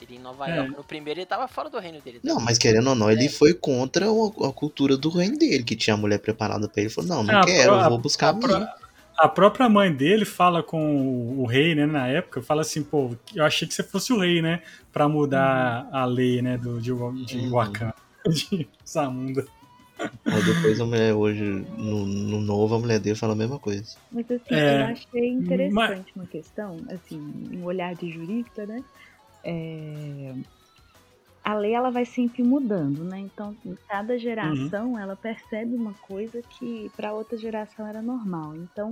Ele em Nova É. York, no primeiro ele tava fora do reino dele Não, também. mas querendo ou não, ele É. foi contra a cultura do reino dele, que tinha a mulher preparada pra ele. Ele falou, não, não Ah, quero, a- eu vou buscar a a pro- minha. A própria mãe dele fala com o rei, né, na época, fala assim, pô, eu achei que você fosse o rei, né, pra mudar a lei, né, do, de, de Uhum. Wakanda, de Zamunda. Aí depois a mulher hoje, no, no novo, a mulher dele fala a mesma coisa. Mas assim, É, eu achei interessante mas- uma questão, assim, um olhar de jurista, né? É, A lei ela vai sempre mudando, né? Então, cada geração ela percebe uma coisa que para outra geração era normal. Então,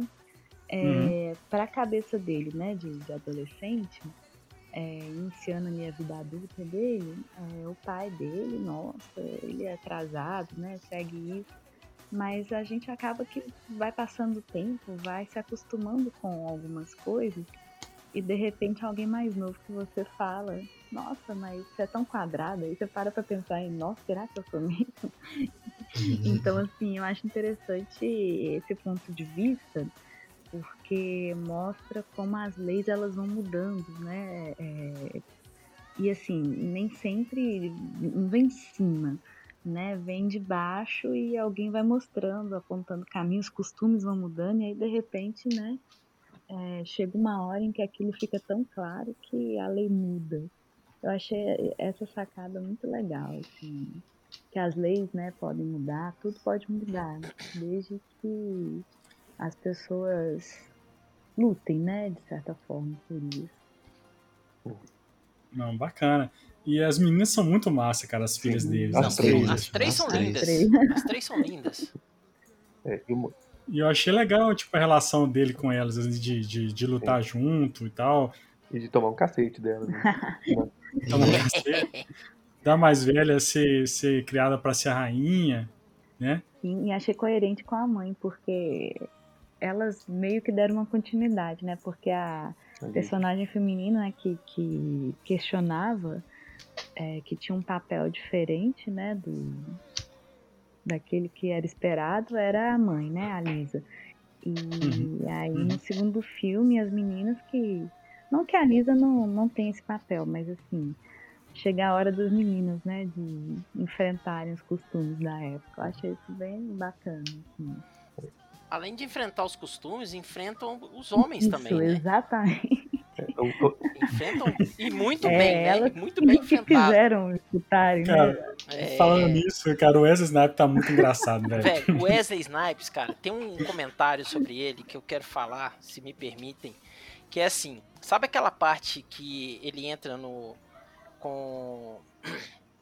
é, para a cabeça dele, né, de, de adolescente, é, iniciando a minha vida adulta dele, é, o pai dele, nossa, ele é atrasado, né? Segue isso. Mas a gente acaba que vai passando o tempo, vai se acostumando com algumas coisas e de repente alguém mais novo que você fala, nossa, mas você é tão quadrada, aí você para pra pensar em, nossa, será que eu sou mesmo? Então, assim, eu acho interessante esse ponto de vista, porque mostra como as leis elas vão mudando, né? É, e assim, nem sempre não vem de cima, né? Vem de baixo e alguém vai mostrando, apontando caminhos, costumes vão mudando, e aí de repente, né? É, chega uma hora em que aquilo fica tão claro que a lei muda. Eu achei essa sacada muito legal, assim, que as leis, né, podem mudar, tudo pode mudar, desde que as pessoas lutem, né, de certa forma, por isso. Não, bacana. E as meninas são muito massa, cara, as filhas deles. As as três, três. As três são As três. lindas. Três. As três são lindas. É, E eu achei legal, tipo, a relação dele com elas, assim, de, de, de lutar junto e tal. e de tomar um cacete dela. Né? Então, ser- da mais velha ser, ser criada pra ser a rainha, né? Sim, e achei coerente com a mãe, porque elas meio que deram uma continuidade, né? Porque a personagem feminina né, que, que questionava é, que tinha um papel diferente, né? Do, daquele que era esperado era a mãe, né? A Lisa. E Uhum. aí Uhum. no segundo filme, as meninas que. Não que a Lisa não, não tenha esse papel, mas assim, chega a hora dos meninos, né? De enfrentarem os costumes da época. Eu achei isso bem bacana. Assim. Além de enfrentar os costumes, enfrentam os homens Isso, também, né? exatamente. Enfrentam e muito É, bem, né? elas E Muito bem que enfrentado. fizeram escutarem, né? Cara, É, falando nisso, cara, o Wesley Snipes tá muito engraçado, velho. Velho, o Wesley Snipes, cara, tem um comentário sobre ele que eu quero falar, se me permitem, que é assim, sabe aquela parte que ele entra no com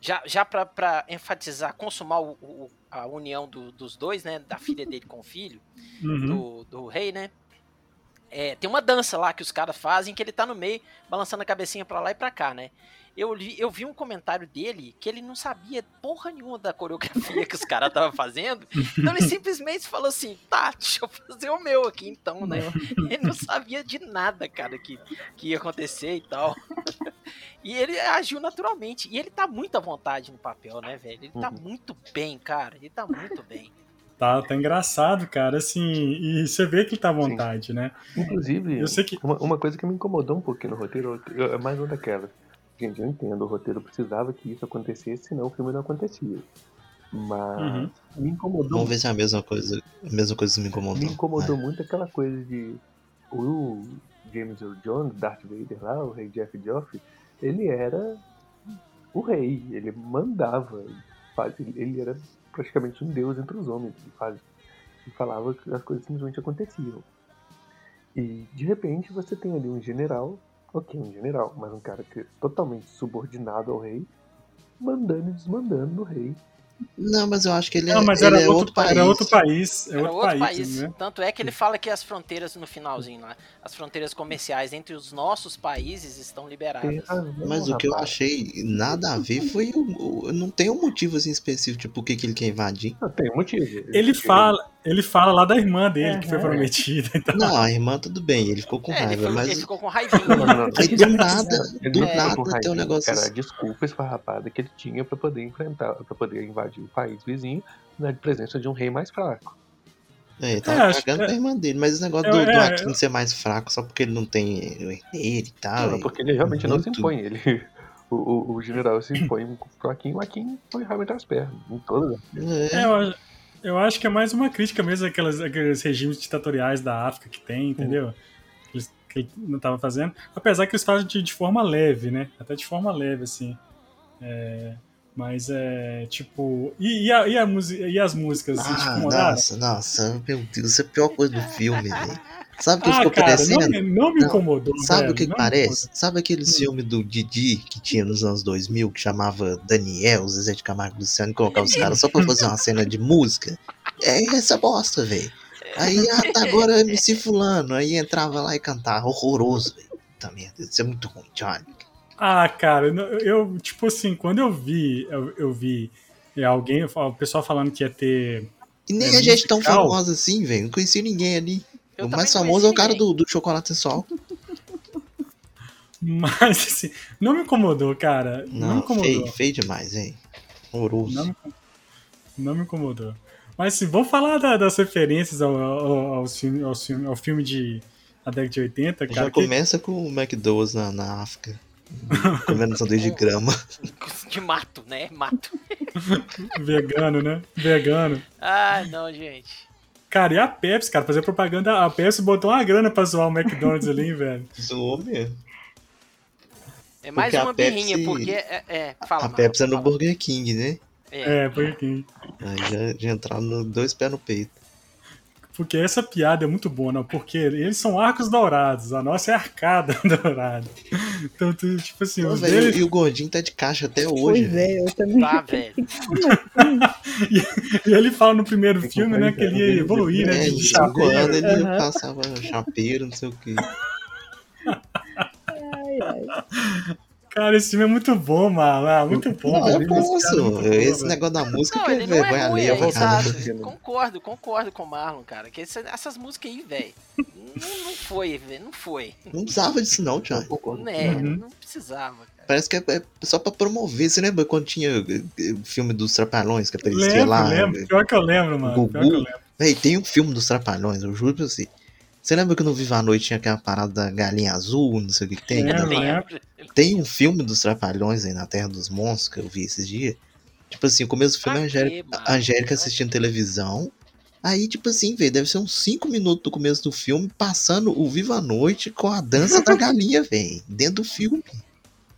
já já pra, pra enfatizar, consumar o- o- a união do- dos dois, né, da filha dele com o filho Uhum. do, do rei, né? É, tem uma dança lá que os caras fazem que ele tá no meio, balançando a cabecinha pra lá e pra cá, né? Eu, li, eu vi um comentário dele que ele não sabia porra nenhuma da coreografia que os caras estavam fazendo. Então ele simplesmente falou assim: tá, deixa eu fazer o meu aqui então, né? Ele não sabia de nada, cara, que, que ia acontecer e tal. E ele agiu naturalmente. E ele tá muito à vontade no papel, né, velho? Ele tá Uhum. muito bem, cara. Ele tá muito bem. Tá, tá engraçado, cara, assim, e você vê que ele tá à vontade, né? Inclusive, Eu sei que. uma, uma coisa que me incomodou um pouquinho no roteiro é mais uma daquelas. Gente, eu entendo, o roteiro precisava que isso acontecesse, senão o filme não acontecia. Mas Uhum. me incomodou Vamos ver se é a mesma coisa. A mesma coisa que me incomodou. Me incomodou muito aquela coisa de o James Earl Jones, Darth Vader lá, o rei Jeff Joff, ele era o rei, ele mandava, faz- ele era praticamente um deus entre os homens, ele, faz, falava que as coisas simplesmente aconteciam. E de repente você tem ali um general, ok, um general, mas um cara que é totalmente subordinado ao rei, mandando e desmandando no rei. Não, mas eu acho que ele é, Não, mas ele era, é outro, outro pa- país. era outro país. É Era outro, outro país, país. né? Tanto é que ele fala que as fronteiras no finalzinho lá, as fronteiras comerciais entre os nossos países estão liberadas. Mas o que eu achei nada a ver foi o, o- não tem um motivo assim específico, tipo, por que que ele quer invadir. Não, tem um motivo. Ele fala, ele fala lá da irmã dele, que foi prometida. Então, Não, a irmã tudo bem, ele ficou com É, ele, raiva, ficou, mas ele ficou com raivinha. não, não. aí do nada, Ele do não ficou nada com tem um raiva. negócio Era a assim. desculpa esfarrapada que ele tinha pra poder enfrentar, pra poder invadir o país vizinho na presença de um rei mais fraco. É, ele É, tava acho cagando pra irmã dele, mas esse negócio É, do, do é, Akin ser mais fraco só porque ele não tem o herdeiro e tal. Não, porque ele realmente não se muito. impõe. Ele, o, o, o general se impõe pro Akin, o Akin põe realmente as pernas. Em todas as É, é, eu, acho- eu acho que é mais uma crítica mesmo àquelas, àqueles regimes ditatoriais da África que tem, entendeu? Que, eles, que ele não tava fazendo. Apesar que eles fazem de, de forma leve, né? Até de forma leve, assim. É, mas é tipo. E, e, a, e, a e as músicas? assim, Ah, incomodaram? nossa, nossa, meu Deus, isso é a pior coisa do filme, velho. Sabe o que Ah, ficou cara, não, parecendo? me- não me Não, incomodou. Sabe velho, o que, que não parece? Sabe aquele Hum. filme do Didi que tinha nos anos 2000 que chamava Daniel, Zezé de Camargo Luciano e colocava os caras só pra fazer uma cena de música? É essa bosta, velho. Aí, ah, tá agora MC Fulano. Aí entrava lá e cantava. Horroroso, velho. Puta merda, isso é muito ruim, Johnny. Ah, cara, eu, tipo assim, quando eu vi, eu, eu vi é, alguém, o pessoal falando que ia ter. E nem É a gente tão musical? famosa assim, velho. Não conheci ninguém ali. Eu o mais famoso é o cara do, do chocolate sem sol. Mas, assim, não me incomodou, cara. Não, me Não, incomodou. feio, feio demais, hein? Horroroso. Não me, não me incomodou. Mas, assim, vamos falar da- das referências ao, ao, aos filme, aos filme, ao filme de, da década de 80, Já cara. que- começa com o McDonald's na, na África. Comendo sanduíche de grama. De mato, né? Mato. Vegano, né? Vegano. Ai, não, gente. Cara, e a Pepsi, cara, fazer propaganda. A Pepsi botou uma grana pra zoar o McDonald's ali, hein, velho. Zoou mesmo. É mais Porque uma birrinha, Pepsi- porque. É, é, fala, A Pepsi é no fala. Burger King, né? É. É, porque, Aí já, já entraram no, dois pés no peito. porque essa piada é muito boa, não? Porque eles são arcos dourados, a nossa é arcada dourada. Então, tu, tipo assim, Pô, os velho, deles. E o gordinho tá de caixa até hoje. Pois velho. é, eu também. Tá, velho. E ele fala no primeiro que filme, né, que ele ia evoluir, né? É, De de cinco chapeiro. anos ele Aham. passava chapeiro, não sei o. Ai, ai. Cara, esse filme é muito bom, mano. Ah, muito bom. Não, é bom, Esse é bom, Esse negócio da música Não, que é ele não é vergonha ruim, alheia é pra caramba. Concordo, concordo com o Marlon, cara. Que esse- essas músicas aí, velho. Não, não foi, velho. Não foi. Não precisava disso não, Thiago. Né? Uhum. Não precisava. Parece que é, é só pra promover. Você lembra quando tinha eh, eh, o filme dos Trapalhões que aparecia Lembro, lá? lembro. Pior que eu lembro, mano. Gugu. Pior que eu lembro. Véi, tem um filme dos Trapalhões, eu juro pra você. Você lembra que no Viva a Noite tinha aquela parada da galinha azul, não sei o que que tem? Lembro, lembro. Tem um filme dos Trapalhões aí na Terra dos Monstros que eu vi esses dias. Tipo assim, o começo do filme é Angélica, mano? a Angélica assistindo televisão. Aí, tipo assim, velho, deve ser uns 5 minutos do começo do filme, passando o Viva a Noite com a dança da galinha, velho, dentro do filme.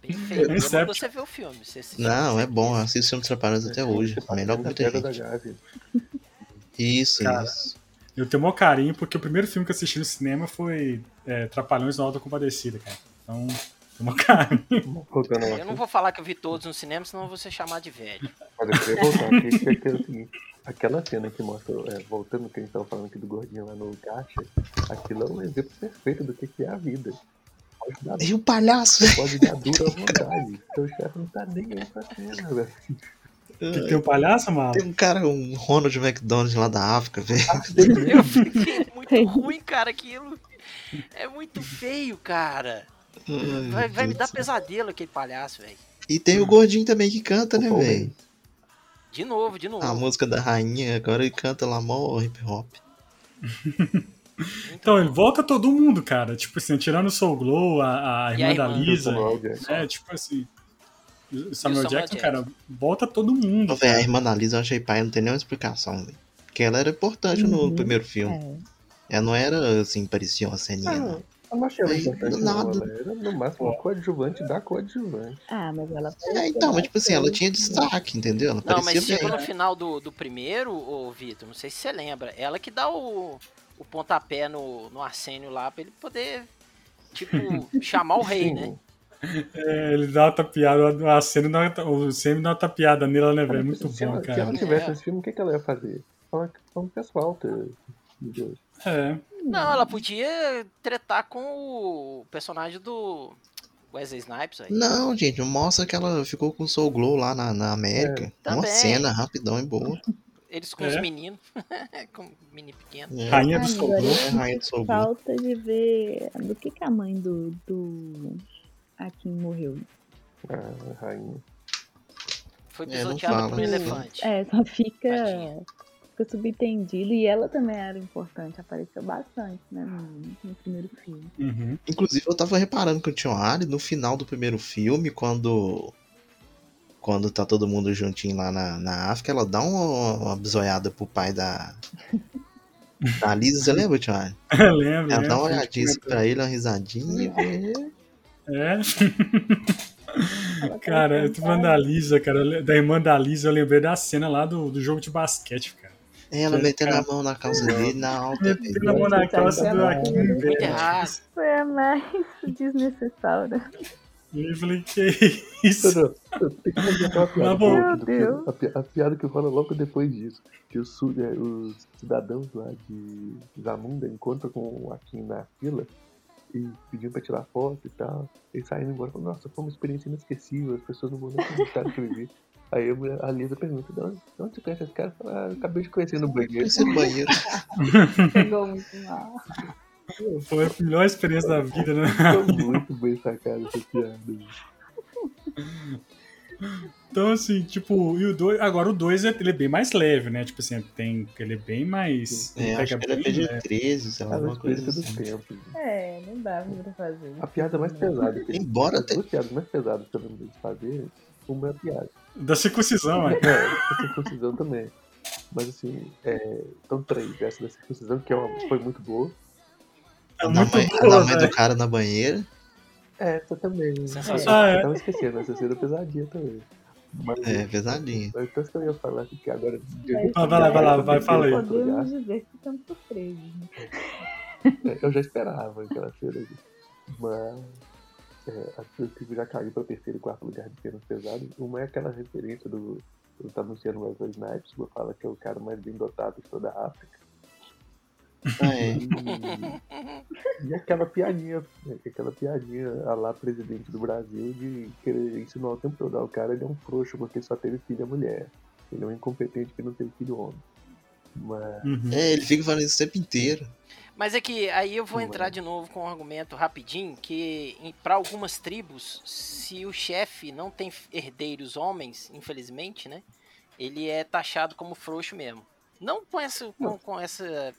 Bem feito. Eu você ver o filme. Você. Não, é bom, eu assisto filme dos Trapalhões até hoje. Melhor que da muita gente. Gávea. Isso, Cara, isso. Eu tenho o maior carinho, porque o primeiro filme que eu assisti no cinema foi é, Trapalhões no Alta Compadecida, cara. Então, tenho maior carinho. Voltando Eu não vou falar que eu vi todos no cinema, senão eu vou ser chamado de velho. Mas eu queria voltar que é o seguinte. Aquela cena que mostra, é, voltando que a gente tava falando aqui do gordinho lá no caixa, aquilo é um exemplo perfeito do que que é a vida. Dar, E o palhaço, velho. pode dar duro à vontade. Seu chefe não tá nem aí pra cena, velho. Que tem um palhaço, mano? Tem um cara, um Ronald McDonald lá da África, velho. Fiquei muito ruim, cara, aquilo. É muito feio, cara. Ai, Vai, vai me dar pesadelo aquele palhaço, velho. E tem o gordinho também que canta, né, O velho? Mendes. De novo, de novo. A música da rainha, agora ele canta lá mó hip hop. Então, ele volta todo mundo, cara. Tipo assim, tirando o Soul Glow, a, a irmã da Lisa. É, tipo assim. O Samuel Samuel Jackson, Jackson. cara, volta todo mundo. Ô, velho, a irmã da Lisa eu achei pai, não tem nenhuma explicação, velho. Porque ela era importante no Uhum. primeiro filme. É. Ela não era assim, parecia uma ceninha, Ah, não. eu não achei ela importante, do não. nada. Ela era no máximo uma coadjuvante da coadjuvante. Ah, mas ela É, então, mas tipo assim, ela tinha destaque, entendeu? Ela Não, parecia mas chega bem. no final do, do primeiro, ô Vitor, não sei se você lembra, ela que dá o, o pontapé no, no Arsênio lá pra ele poder, tipo, chamar o rei, né? É, ele dá uma tapeada, a cena dá uma, o Sam dá uma tapeada nela, né, velho? É muito se, bom, ela, se cara. ela tivesse É. nesse filme, o que, que ela ia fazer? Falar que foi um pessoal, tá? Meu Deus. É. Não, ela podia tretar com o personagem do Wesley Snipes aí. Não, gente, mostra que ela ficou com o Soul Glow lá na, na América. Uma Também. cena rapidão e boa. Eles com É. os meninos, com menino pequeno. É, Rainha do Ah, é rainha do. Falta de ver do que, que a mãe do, do Akin morreu. A rainha. Foi É, pisoteada fala, por um elefante. É, só fica, Tadinha. fica subentendido. E ela também era importante, apareceu bastante, né, no, no primeiro filme. Uhum. Inclusive, eu tava reparando que o Tio Ali, no final do primeiro filme, quando. Quando tá todo mundo juntinho lá na, na África, ela dá uma, uma bisoiada pro pai da. Da Lisa, você lembra, Tio Ali? Lembra, Ela dá uma olhadinha assim pra ele, uma risadinha. e- É. cara, eu tô falando da Lisa, cara, eu da irmã da Lisa, eu lembrei da cena lá do, do jogo de basquete, cara. Ela metendo cara- a mão na calça dele na alta. Metendo a mão na calça do Akin, Muito velho. errado. Foi a mais desnecessária. E eu falei, que isso? Não, não, tem que fazer aquela piada. Tá bom. boa do Meu. Deus. A, pi- a piada que rola logo depois disso. Que os, é, os cidadãos lá de Zamunda encontram com o Akin na fila e pediam pra tirar foto e tal. Eles saindo embora falam, nossa, foi uma experiência inesquecível, as pessoas não vão nem acreditar que eu vivi. Aí a Lisa pergunta, de onde, de onde você conhece esse cara? Fala, ah, eu acabei de conhecer no banheiro. Esse banheiro. Pegou muito mal. Foi a melhor experiência da vida, né? Foi muito bem sacado essa piada. Então, assim, tipo, e o 2. Agora o 2 ele é bem mais leve, né? Tipo assim, tem. Ele é bem mais. É, acho que era leve. PG-13, sei lá, alguma coisa assim. tempo. É, não dava pra fazer. A piada mais pesada Embora As te- duas piadas mais pesadas que eu lembro deles fazerem, uma é a piada. Da circuncisão, é. É, a circuncisão também. Mas assim, é, são três. Essa da circuncisão, que é uma, foi muito boa. É A da muito mãe, a boa, da mãe do cara na banheira. Essa também. Sensacional. Ah, é. Eu tava esquecendo, essa cena é pesadinha também. Mas, É, pesadinha. mas tanto que eu ia falar que agora. Ah, vai lá, vai lá, vai, fala aí. Podemos dizer que estamos surpresos. né? É, Eu já esperava aquela cena ali. Mas é, acho que o filme já caiu para terceiro e quarto lugar de cenas pesadas. Uma é aquela referência do. do tá anunciando o Wesley Snipes, que fala que é o cara mais bem dotado de toda a África. Ah, é. E, aquela piadinha, aquela piadinha a lá presidente do Brasil de querer ensinar o tempo todo. Ah, o cara ele é um frouxo porque só teve filha mulher. Ele é um incompetente que não teve filho homem. Mas Uhum. É, ele fica falando isso o tempo inteiro. Mas é que aí eu vou entrar vai. de novo com um argumento rapidinho, que para algumas tribos, se o chefe não tem herdeiros homens, infelizmente, né? Ele é taxado como frouxo mesmo. Não com essa, com, com essa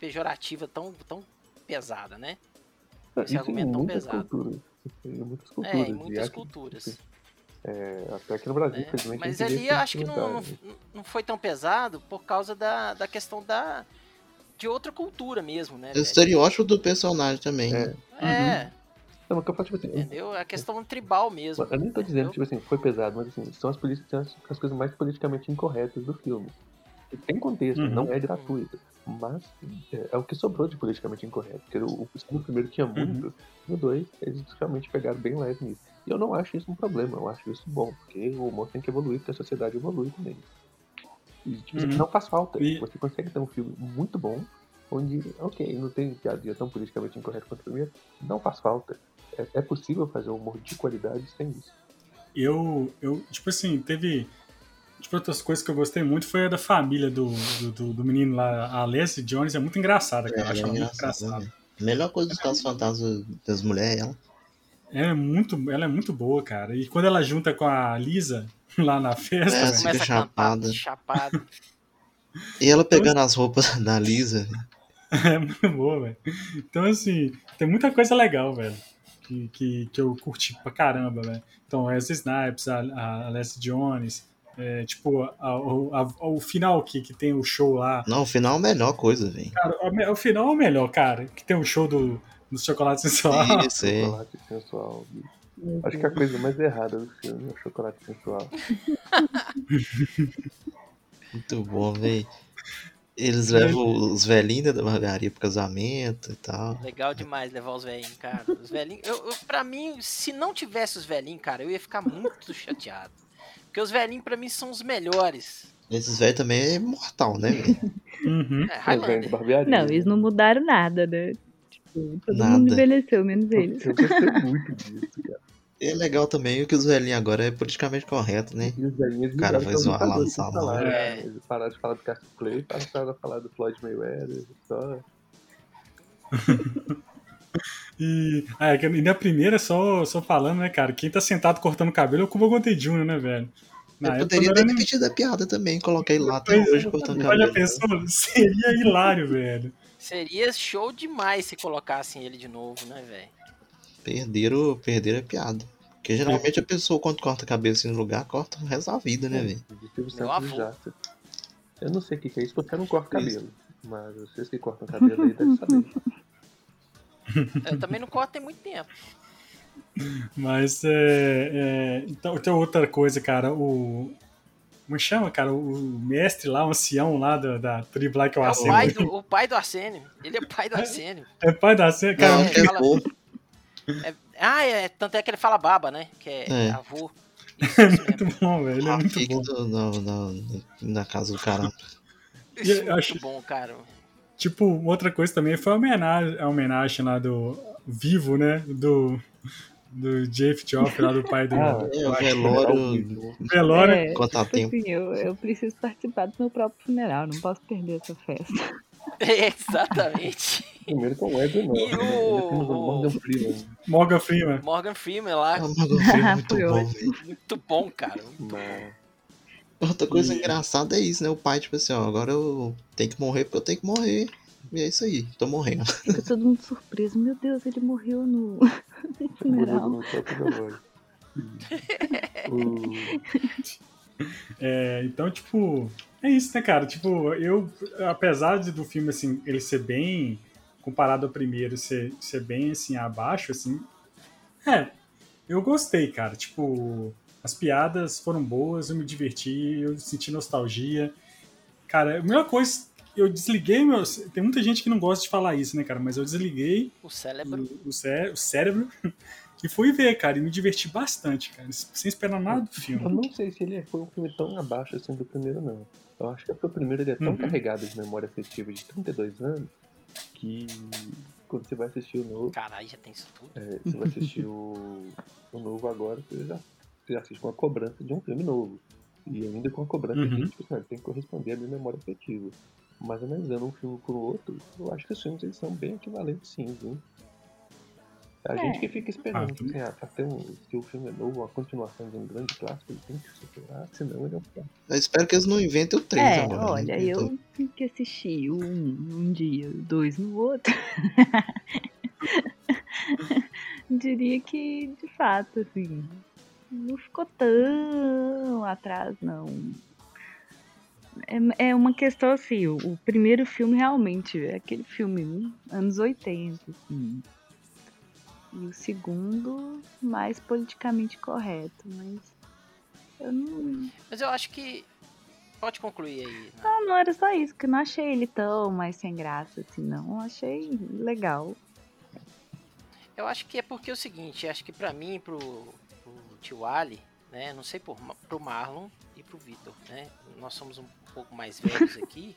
pejorativa tão, tão pesada, né? Esse isso argumento tão pesado. culturas. Isso Em muitas culturas. É, em muitas aqui- culturas. é, até aqui no Brasil, né? infelizmente. Mas ali acho que não, não, não foi tão pesado por causa da, da questão da de outra cultura mesmo, né? É o estereótipo do personagem também. É. né? É, Não, mas o que eu falo, tipo assim, entendeu? É a questão tribal mesmo. Eu nem tô dizendo, entendeu? tipo assim, foi pesado, mas assim, são as, são as, as coisas mais politicamente incorretas do filme. Tem contexto, Uhum. não é gratuito. Mas é, é o que sobrou de politicamente incorreto. Porque o, o, primeiro tinha muito, no dois, eles realmente pegaram bem leve nisso. E eu não acho isso um problema, eu acho isso bom, porque o humor tem que evoluir, porque a sociedade evolui também. E tipo, Uhum. não faz falta. E- Você consegue ter um filme muito bom, onde, ok, não tem piadinha tão politicamente incorreto quanto o primeiro, não faz falta. É, é possível fazer um humor de qualidade sem isso. Eu, eu, tipo assim, teve. Tipo, outras coisas que eu gostei muito foi a da família do, do, do- do menino lá, a Leslie Jones, é muito engraçada, cara. eu Ela acho é ela muito engraçada, engraçada. né? A melhor coisa dos casos fantasmas das mulheres é ela. é muito, ela é muito boa, cara. E quando ela junta com a Lisa lá na festa, É, velho, Começa chapada. chapado. E ela pegando as roupas da Lisa. é muito boa, velho. Então, assim, tem muita coisa legal, velho. Que, que, que eu curti pra caramba, velho. Então, Wesley Snipes, a, a Leslie Jones, é, tipo, a- o- a- o final que, que tem o show lá. Não, o final é a melhor coisa, velho. Cara, o, final é o melhor, cara. Que tem o show do, do chocolate sensual. Isso aí. Chocolate sensual. Acho que a coisa mais errada do filme é o chocolate sensual. Muito bom, velho. Eles levam os velhinhos da barbearia pro casamento e tal. Legal demais levar os velhinhos, cara. Os velhinhos. Eu, eu, pra mim, se não tivesse os velhinhos, cara, eu ia ficar muito chateado. Porque os velhinhos, pra mim, são os melhores. Esses velhos também é imortal, né? Uhum. É, de Highlander. barbearia. Não, eles não mudaram nada, né? Tipo, todo Nada. mundo envelheceu, menos eles. Eu gostei muito disso, cara. E é legal também que os velhinhos agora é politicamente correto, né? E os velhinhos O cara vai zoar lá no salão. né? É. Eles pararam de falar do Cassius Clay e passaram a falar do Floyd Mayweather. Só... E, ah, é que- e na primeira, só, só falando, né, cara? Quem tá sentado cortando o cabelo é o Cuba Gooding Jr., né, velho? Na Eu poderia ter repetido a piada também, coloquei lá até Pois é, hoje cortando Olha, cabelo. pensou? Seria hilário, velho. Seria show demais se colocassem ele de novo, né, velho? Perderam, perderam a piada. Porque geralmente a pessoa, quando corta a cabeça em um lugar, corta o resto da vida, né, velho? De Silvio Meu avô. Eu não sei o que, que é isso, porque eu não corto cabelo. Mas vocês que cortam cabelo aí devem saber. Eu também não corto tem muito tempo. Mas é, é, então tem outra coisa, cara. O como chama, cara? O mestre lá, o ancião lá da, da tribo lá que é o É o Arsênio. pai do, o pai do Arsênio. Ele é pai do Arsênio. É pai da Arsênio, cara. Não, é, é fala- bom. Ah, é. Tanto é que ele fala baba, né? Que é, É. avô. Isso, É muito bom, velho. Ele é muito Rafik bom. do- na, na, na casa do cara. Isso é muito acho- bom, cara. Tipo, outra coisa também foi a homenagem, a homenagem lá do Vivo, né? Do, do Jeff Joff, lá do pai do Ah, É, o velório. Velório. É, contar tipo tempo. assim, eu, eu preciso participar do meu próprio funeral, não posso perder essa festa. Exatamente. Primeiro com o Wesley, não. E o- Morgan Freeman. Morgan Freeman. Morgan Freeman lá. Ah, Morgan Freeman é muito bom. Muito bom, cara. Mas Outra coisa E- engraçada é isso, né? O pai, tipo assim, ó, agora eu tenho que morrer porque eu tenho que morrer. E é isso aí, tô morrendo. Fica todo mundo surpreso. Meu Deus, ele morreu no, funeral. no topo da voz. O- É, então, tipo, é isso, né, cara? Tipo, eu, apesar de, do filme, assim, ele ser bem, comparado ao primeiro, ser, ser bem, assim, abaixo, assim, é, eu gostei, cara. Tipo, as piadas foram boas, eu me diverti, eu senti nostalgia. Cara, a melhor coisa, eu desliguei meu. Tem muita gente que não gosta de falar isso, né, cara? Mas eu desliguei O cérebro. o, o cé- o cérebro e fui ver, cara, e me diverti bastante, cara, sem esperar nada do Eu filme. não sei se ele foi um filme tão abaixo assim do primeiro, não. Eu acho que é porque o primeiro ele é tão Uhum. carregado de memória afetiva de 32 anos que quando você vai assistir o novo, Caralho, já tem isso tudo. é, você vai assistir o, o novo agora, você já, já assiste com a cobrança de um filme novo. E ainda com a cobrança Uhum. de tipo, tem que corresponder à minha memória afetiva. Mas analisando um filme pro outro, eu acho que os filmes eles são bem equivalentes sim, viu? A É. gente que fica esperando, Ah, assim, ah, pra ter um, se o filme é novo, a continuação de um grande clássico, ele tem que superar, senão ele é um fracasso. Eu espero que eles não inventem o 3 É, agora. olha, né? eu tenho que assistir um um dia, dois no outro. Diria que, de fato, assim, não ficou tão atrás, não. É, é uma questão assim, o, o primeiro filme realmente é aquele filme hum, anos 80, assim. E o segundo, mais politicamente correto, mas eu não, Mas eu acho que. Pode concluir aí. né? não, não era só isso, que eu não achei ele tão mais sem graça assim, não. Eu achei legal. Eu acho que é porque é o seguinte, acho que pra mim, pro tio Ali, né? Não sei por, pro Marlon e pro Vitor, né? Nós somos um pouco mais velhos aqui.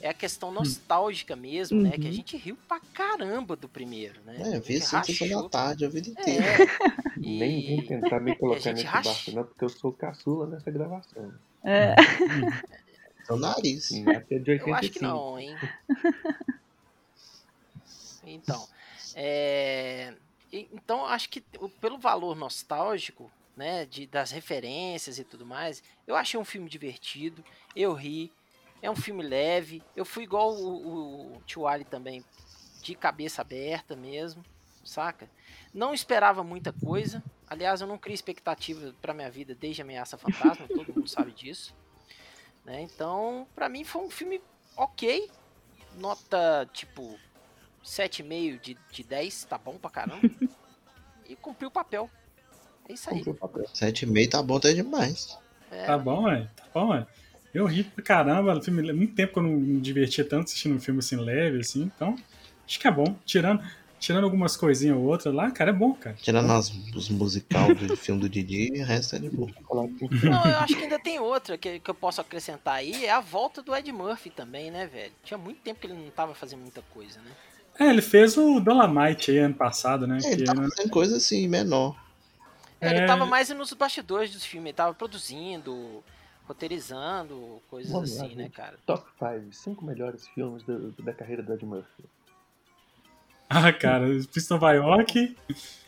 É a questão nostálgica mesmo, né? Que a Uhum. gente riu pra caramba do primeiro, né? É, A vi da rachou. tarde a vida inteira. É. Nem vem E... tentar me colocar nesse racha. barco, não, porque eu sou caçula nessa gravação. É, Seu nariz. E até de 85. Eu acho que não, hein? Então, é... e- então acho que pelo valor nostálgico, né, de, das referências e tudo mais, eu achei um filme divertido, eu ri, é um filme leve, eu fui igual o, o Tio Ali também, de cabeça aberta mesmo, saca? Não esperava muita coisa, aliás, eu não crio expectativa pra minha vida desde Ameaça Fantasma, todo mundo sabe disso, né? Então, pra mim foi um filme ok, nota tipo 7,5 de, de 10, tá bom pra caramba. e cumpriu o papel. É isso aí. Cumpriu o papel. 7,5 tá bom até demais. É, Tá bom, velho. Tá bom, velho. Eu ri pra caramba. o Filme, muito tempo que eu não me divertia tanto assistindo um filme assim leve, assim. Então, acho que é bom. Tirando, tirando algumas coisinhas ou outras lá, cara, é bom, cara. Tirando as, os musical do filme do Didi, o resto é de boa. Não, eu acho que ainda tem outra que, que eu posso acrescentar aí, é a volta do Ed Murphy também, né, velho? Tinha muito tempo que ele não tava fazendo muita coisa, né? É, ele fez o Dolomite aí ano passado, né? É, ele tá não- fazendo coisa assim, menor. Ele É. tava mais nos bastidores dos filmes, ele tava produzindo, roteirizando, coisas Vamos lá, assim, né, gente. cara? Top 5, 5 melhores filmes do- do- da carreira do Ed Murphy. Ah, cara, Pista Nova York,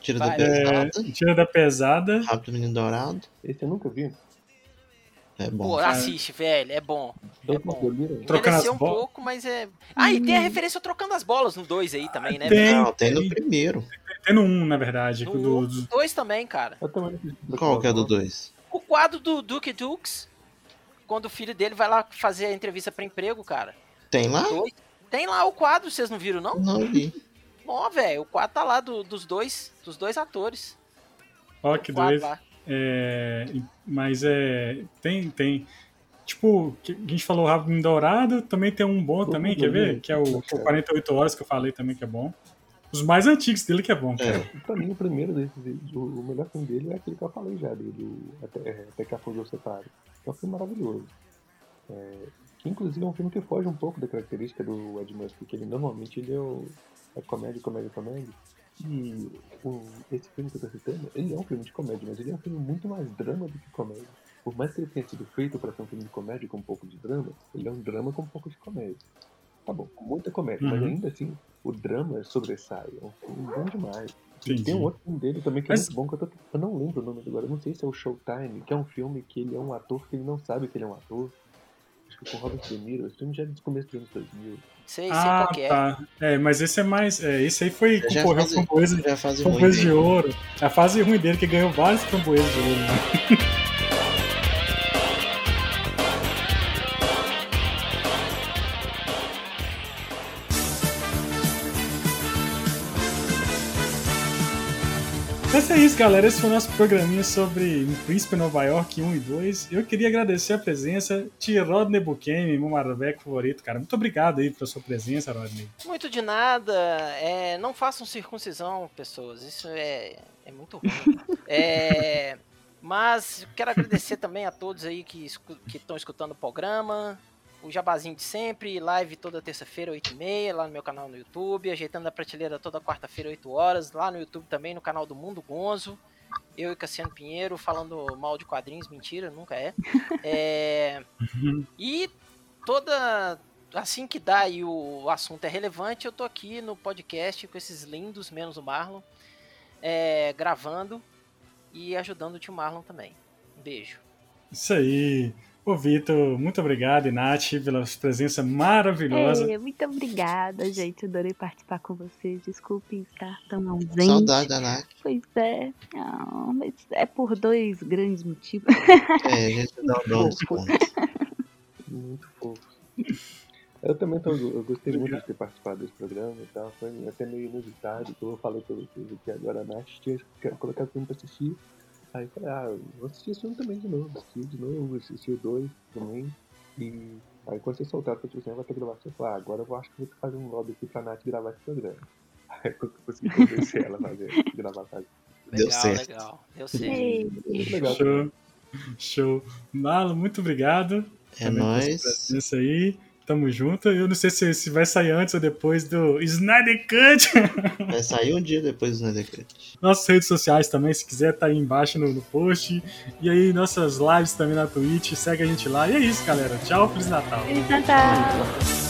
Tira da pesada. é, Tira da Pesada. Rápido Menino Dourado. Esse eu nunca vi. É bom. Pô, assiste, velho, é bom. É bom. Envelheceu as um bolas. pouco, mas é. Ah, e tem a referência ao trocando as bolas no 2 aí também, né? Tem. velho? Não, tem no primeiro. Tem no 1, na verdade. No do- do- 2 também, cara. Qual que é do 2? O quadro do Duke Dukes, quando o filho dele vai lá fazer a entrevista pra emprego, cara. Tem lá? Dois. Tem lá o quadro, vocês não viram, não? Não vi. Ó, velho, o quadro tá lá do- dos dois, dos dois atores. Ó, O que doido. lá. É, mas é. Tem, tem. Tipo, a gente falou Rápido Dourado, também tem um bom também, quer ver? Que é o, o 48 Horas que eu falei também, que é bom. Os mais antigos dele que é bom, cara. É. Pra mim, o primeiro desses, o, o melhor filme dele é aquele que eu falei já, dele, o até, é, até que a Fogo separe. É um filme maravilhoso. É, que inclusive é um filme que foge um pouco da característica do Ed Murphy, porque ele normalmente ele é, o, é comédia, comédia, comédia. E o, esse filme que eu tô citando, ele é um filme de comédia, mas ele é um filme muito mais drama do que comédia. Por mais que ele tenha sido feito para ser um filme de comédia com um pouco de drama, ele é um drama com um pouco de comédia. Tá bom, com muita comédia, mas Uhum. ainda assim, o drama sobressai. É um filme bom demais. E Entendi. tem um outro filme dele também que é Mas- muito bom, que eu, tô, eu não lembro o nome agora, eu não sei se é o Showtime, que é um filme que ele é um ator que ele não sabe que ele é um ator. Acho que é com Robert De Niro, esse filme já é do começo dos anos 2000. Sei, sei Ah, qual que é. tá. É, mas esse é mais. É, esse aí foi. Já Concorreu faz- com framboesa, de ouro. É a fase ruim dele, que ganhou vários framboesas de ouro. Né? Mas é isso, galera. Esse foi o nosso programinha sobre Um Príncipe Nova York 1 e 2. Eu queria agradecer a presença de Rodney Bukemi, meu Marveco favorito, cara. Muito obrigado aí pela sua presença, Rodney. Muito de nada. É, não façam circuncisão, pessoas. Isso é, é muito ruim. É, mas quero agradecer também a todos aí que estão escutando o programa. O jabazinho de sempre, live toda terça-feira, 8h30, lá no meu canal no YouTube, ajeitando a prateleira toda quarta-feira, 8 horas, lá no YouTube também, no canal do Mundo Gonzo. Eu e Cassiano Pinheiro falando mal de quadrinhos, mentira, nunca é. É, e toda assim que dá e o assunto é relevante, eu tô aqui no podcast com esses lindos, menos o Marlon, é, gravando e ajudando o tio Marlon também. Um beijo. Isso aí. Ô, Vitor, muito obrigado, e Nath, pela presença maravilhosa. É, muito obrigada, gente. Adorei participar com vocês. Desculpem estar tão ausente. Saudade da Nath. Pois é. Ah, mas é por dois grandes motivos. É, a gente dá, um desconto. Muito fofo. Eu também tô, eu gostei muito de ter participado desse programa e tal. Foi até meio inusitado. que Eu falei pra vocês aqui agora, a Nath tinha quero colocar filme pra assistir. Aí eu falei, ah, vou assistir esse filme também de novo. Assisti de novo, assisti o 2 também. E aí quando vocês soltaram pra tipo assim, vai ter gravação, eu falei, ah, agora eu acho que vou fazer um lobby aqui pra Nath gravar esse programa. Aí eu consegui convencer ela a fazer, gravar gente. Deu Legal, certo. legal. Deu certo. Ei, Muito legal. Show. Show. Marlon, muito obrigado. É nóis. presença aí. Tamo junto. Eu não sei se, se vai sair antes ou depois do Snyder Cut. Vai sair um dia depois do Snyder Cut. Nossas redes sociais também, se quiser, tá aí embaixo no, no post. E aí, nossas lives também na Twitch. Segue a gente lá. E é isso, galera. Tchau, Feliz Natal. Feliz Natal! Este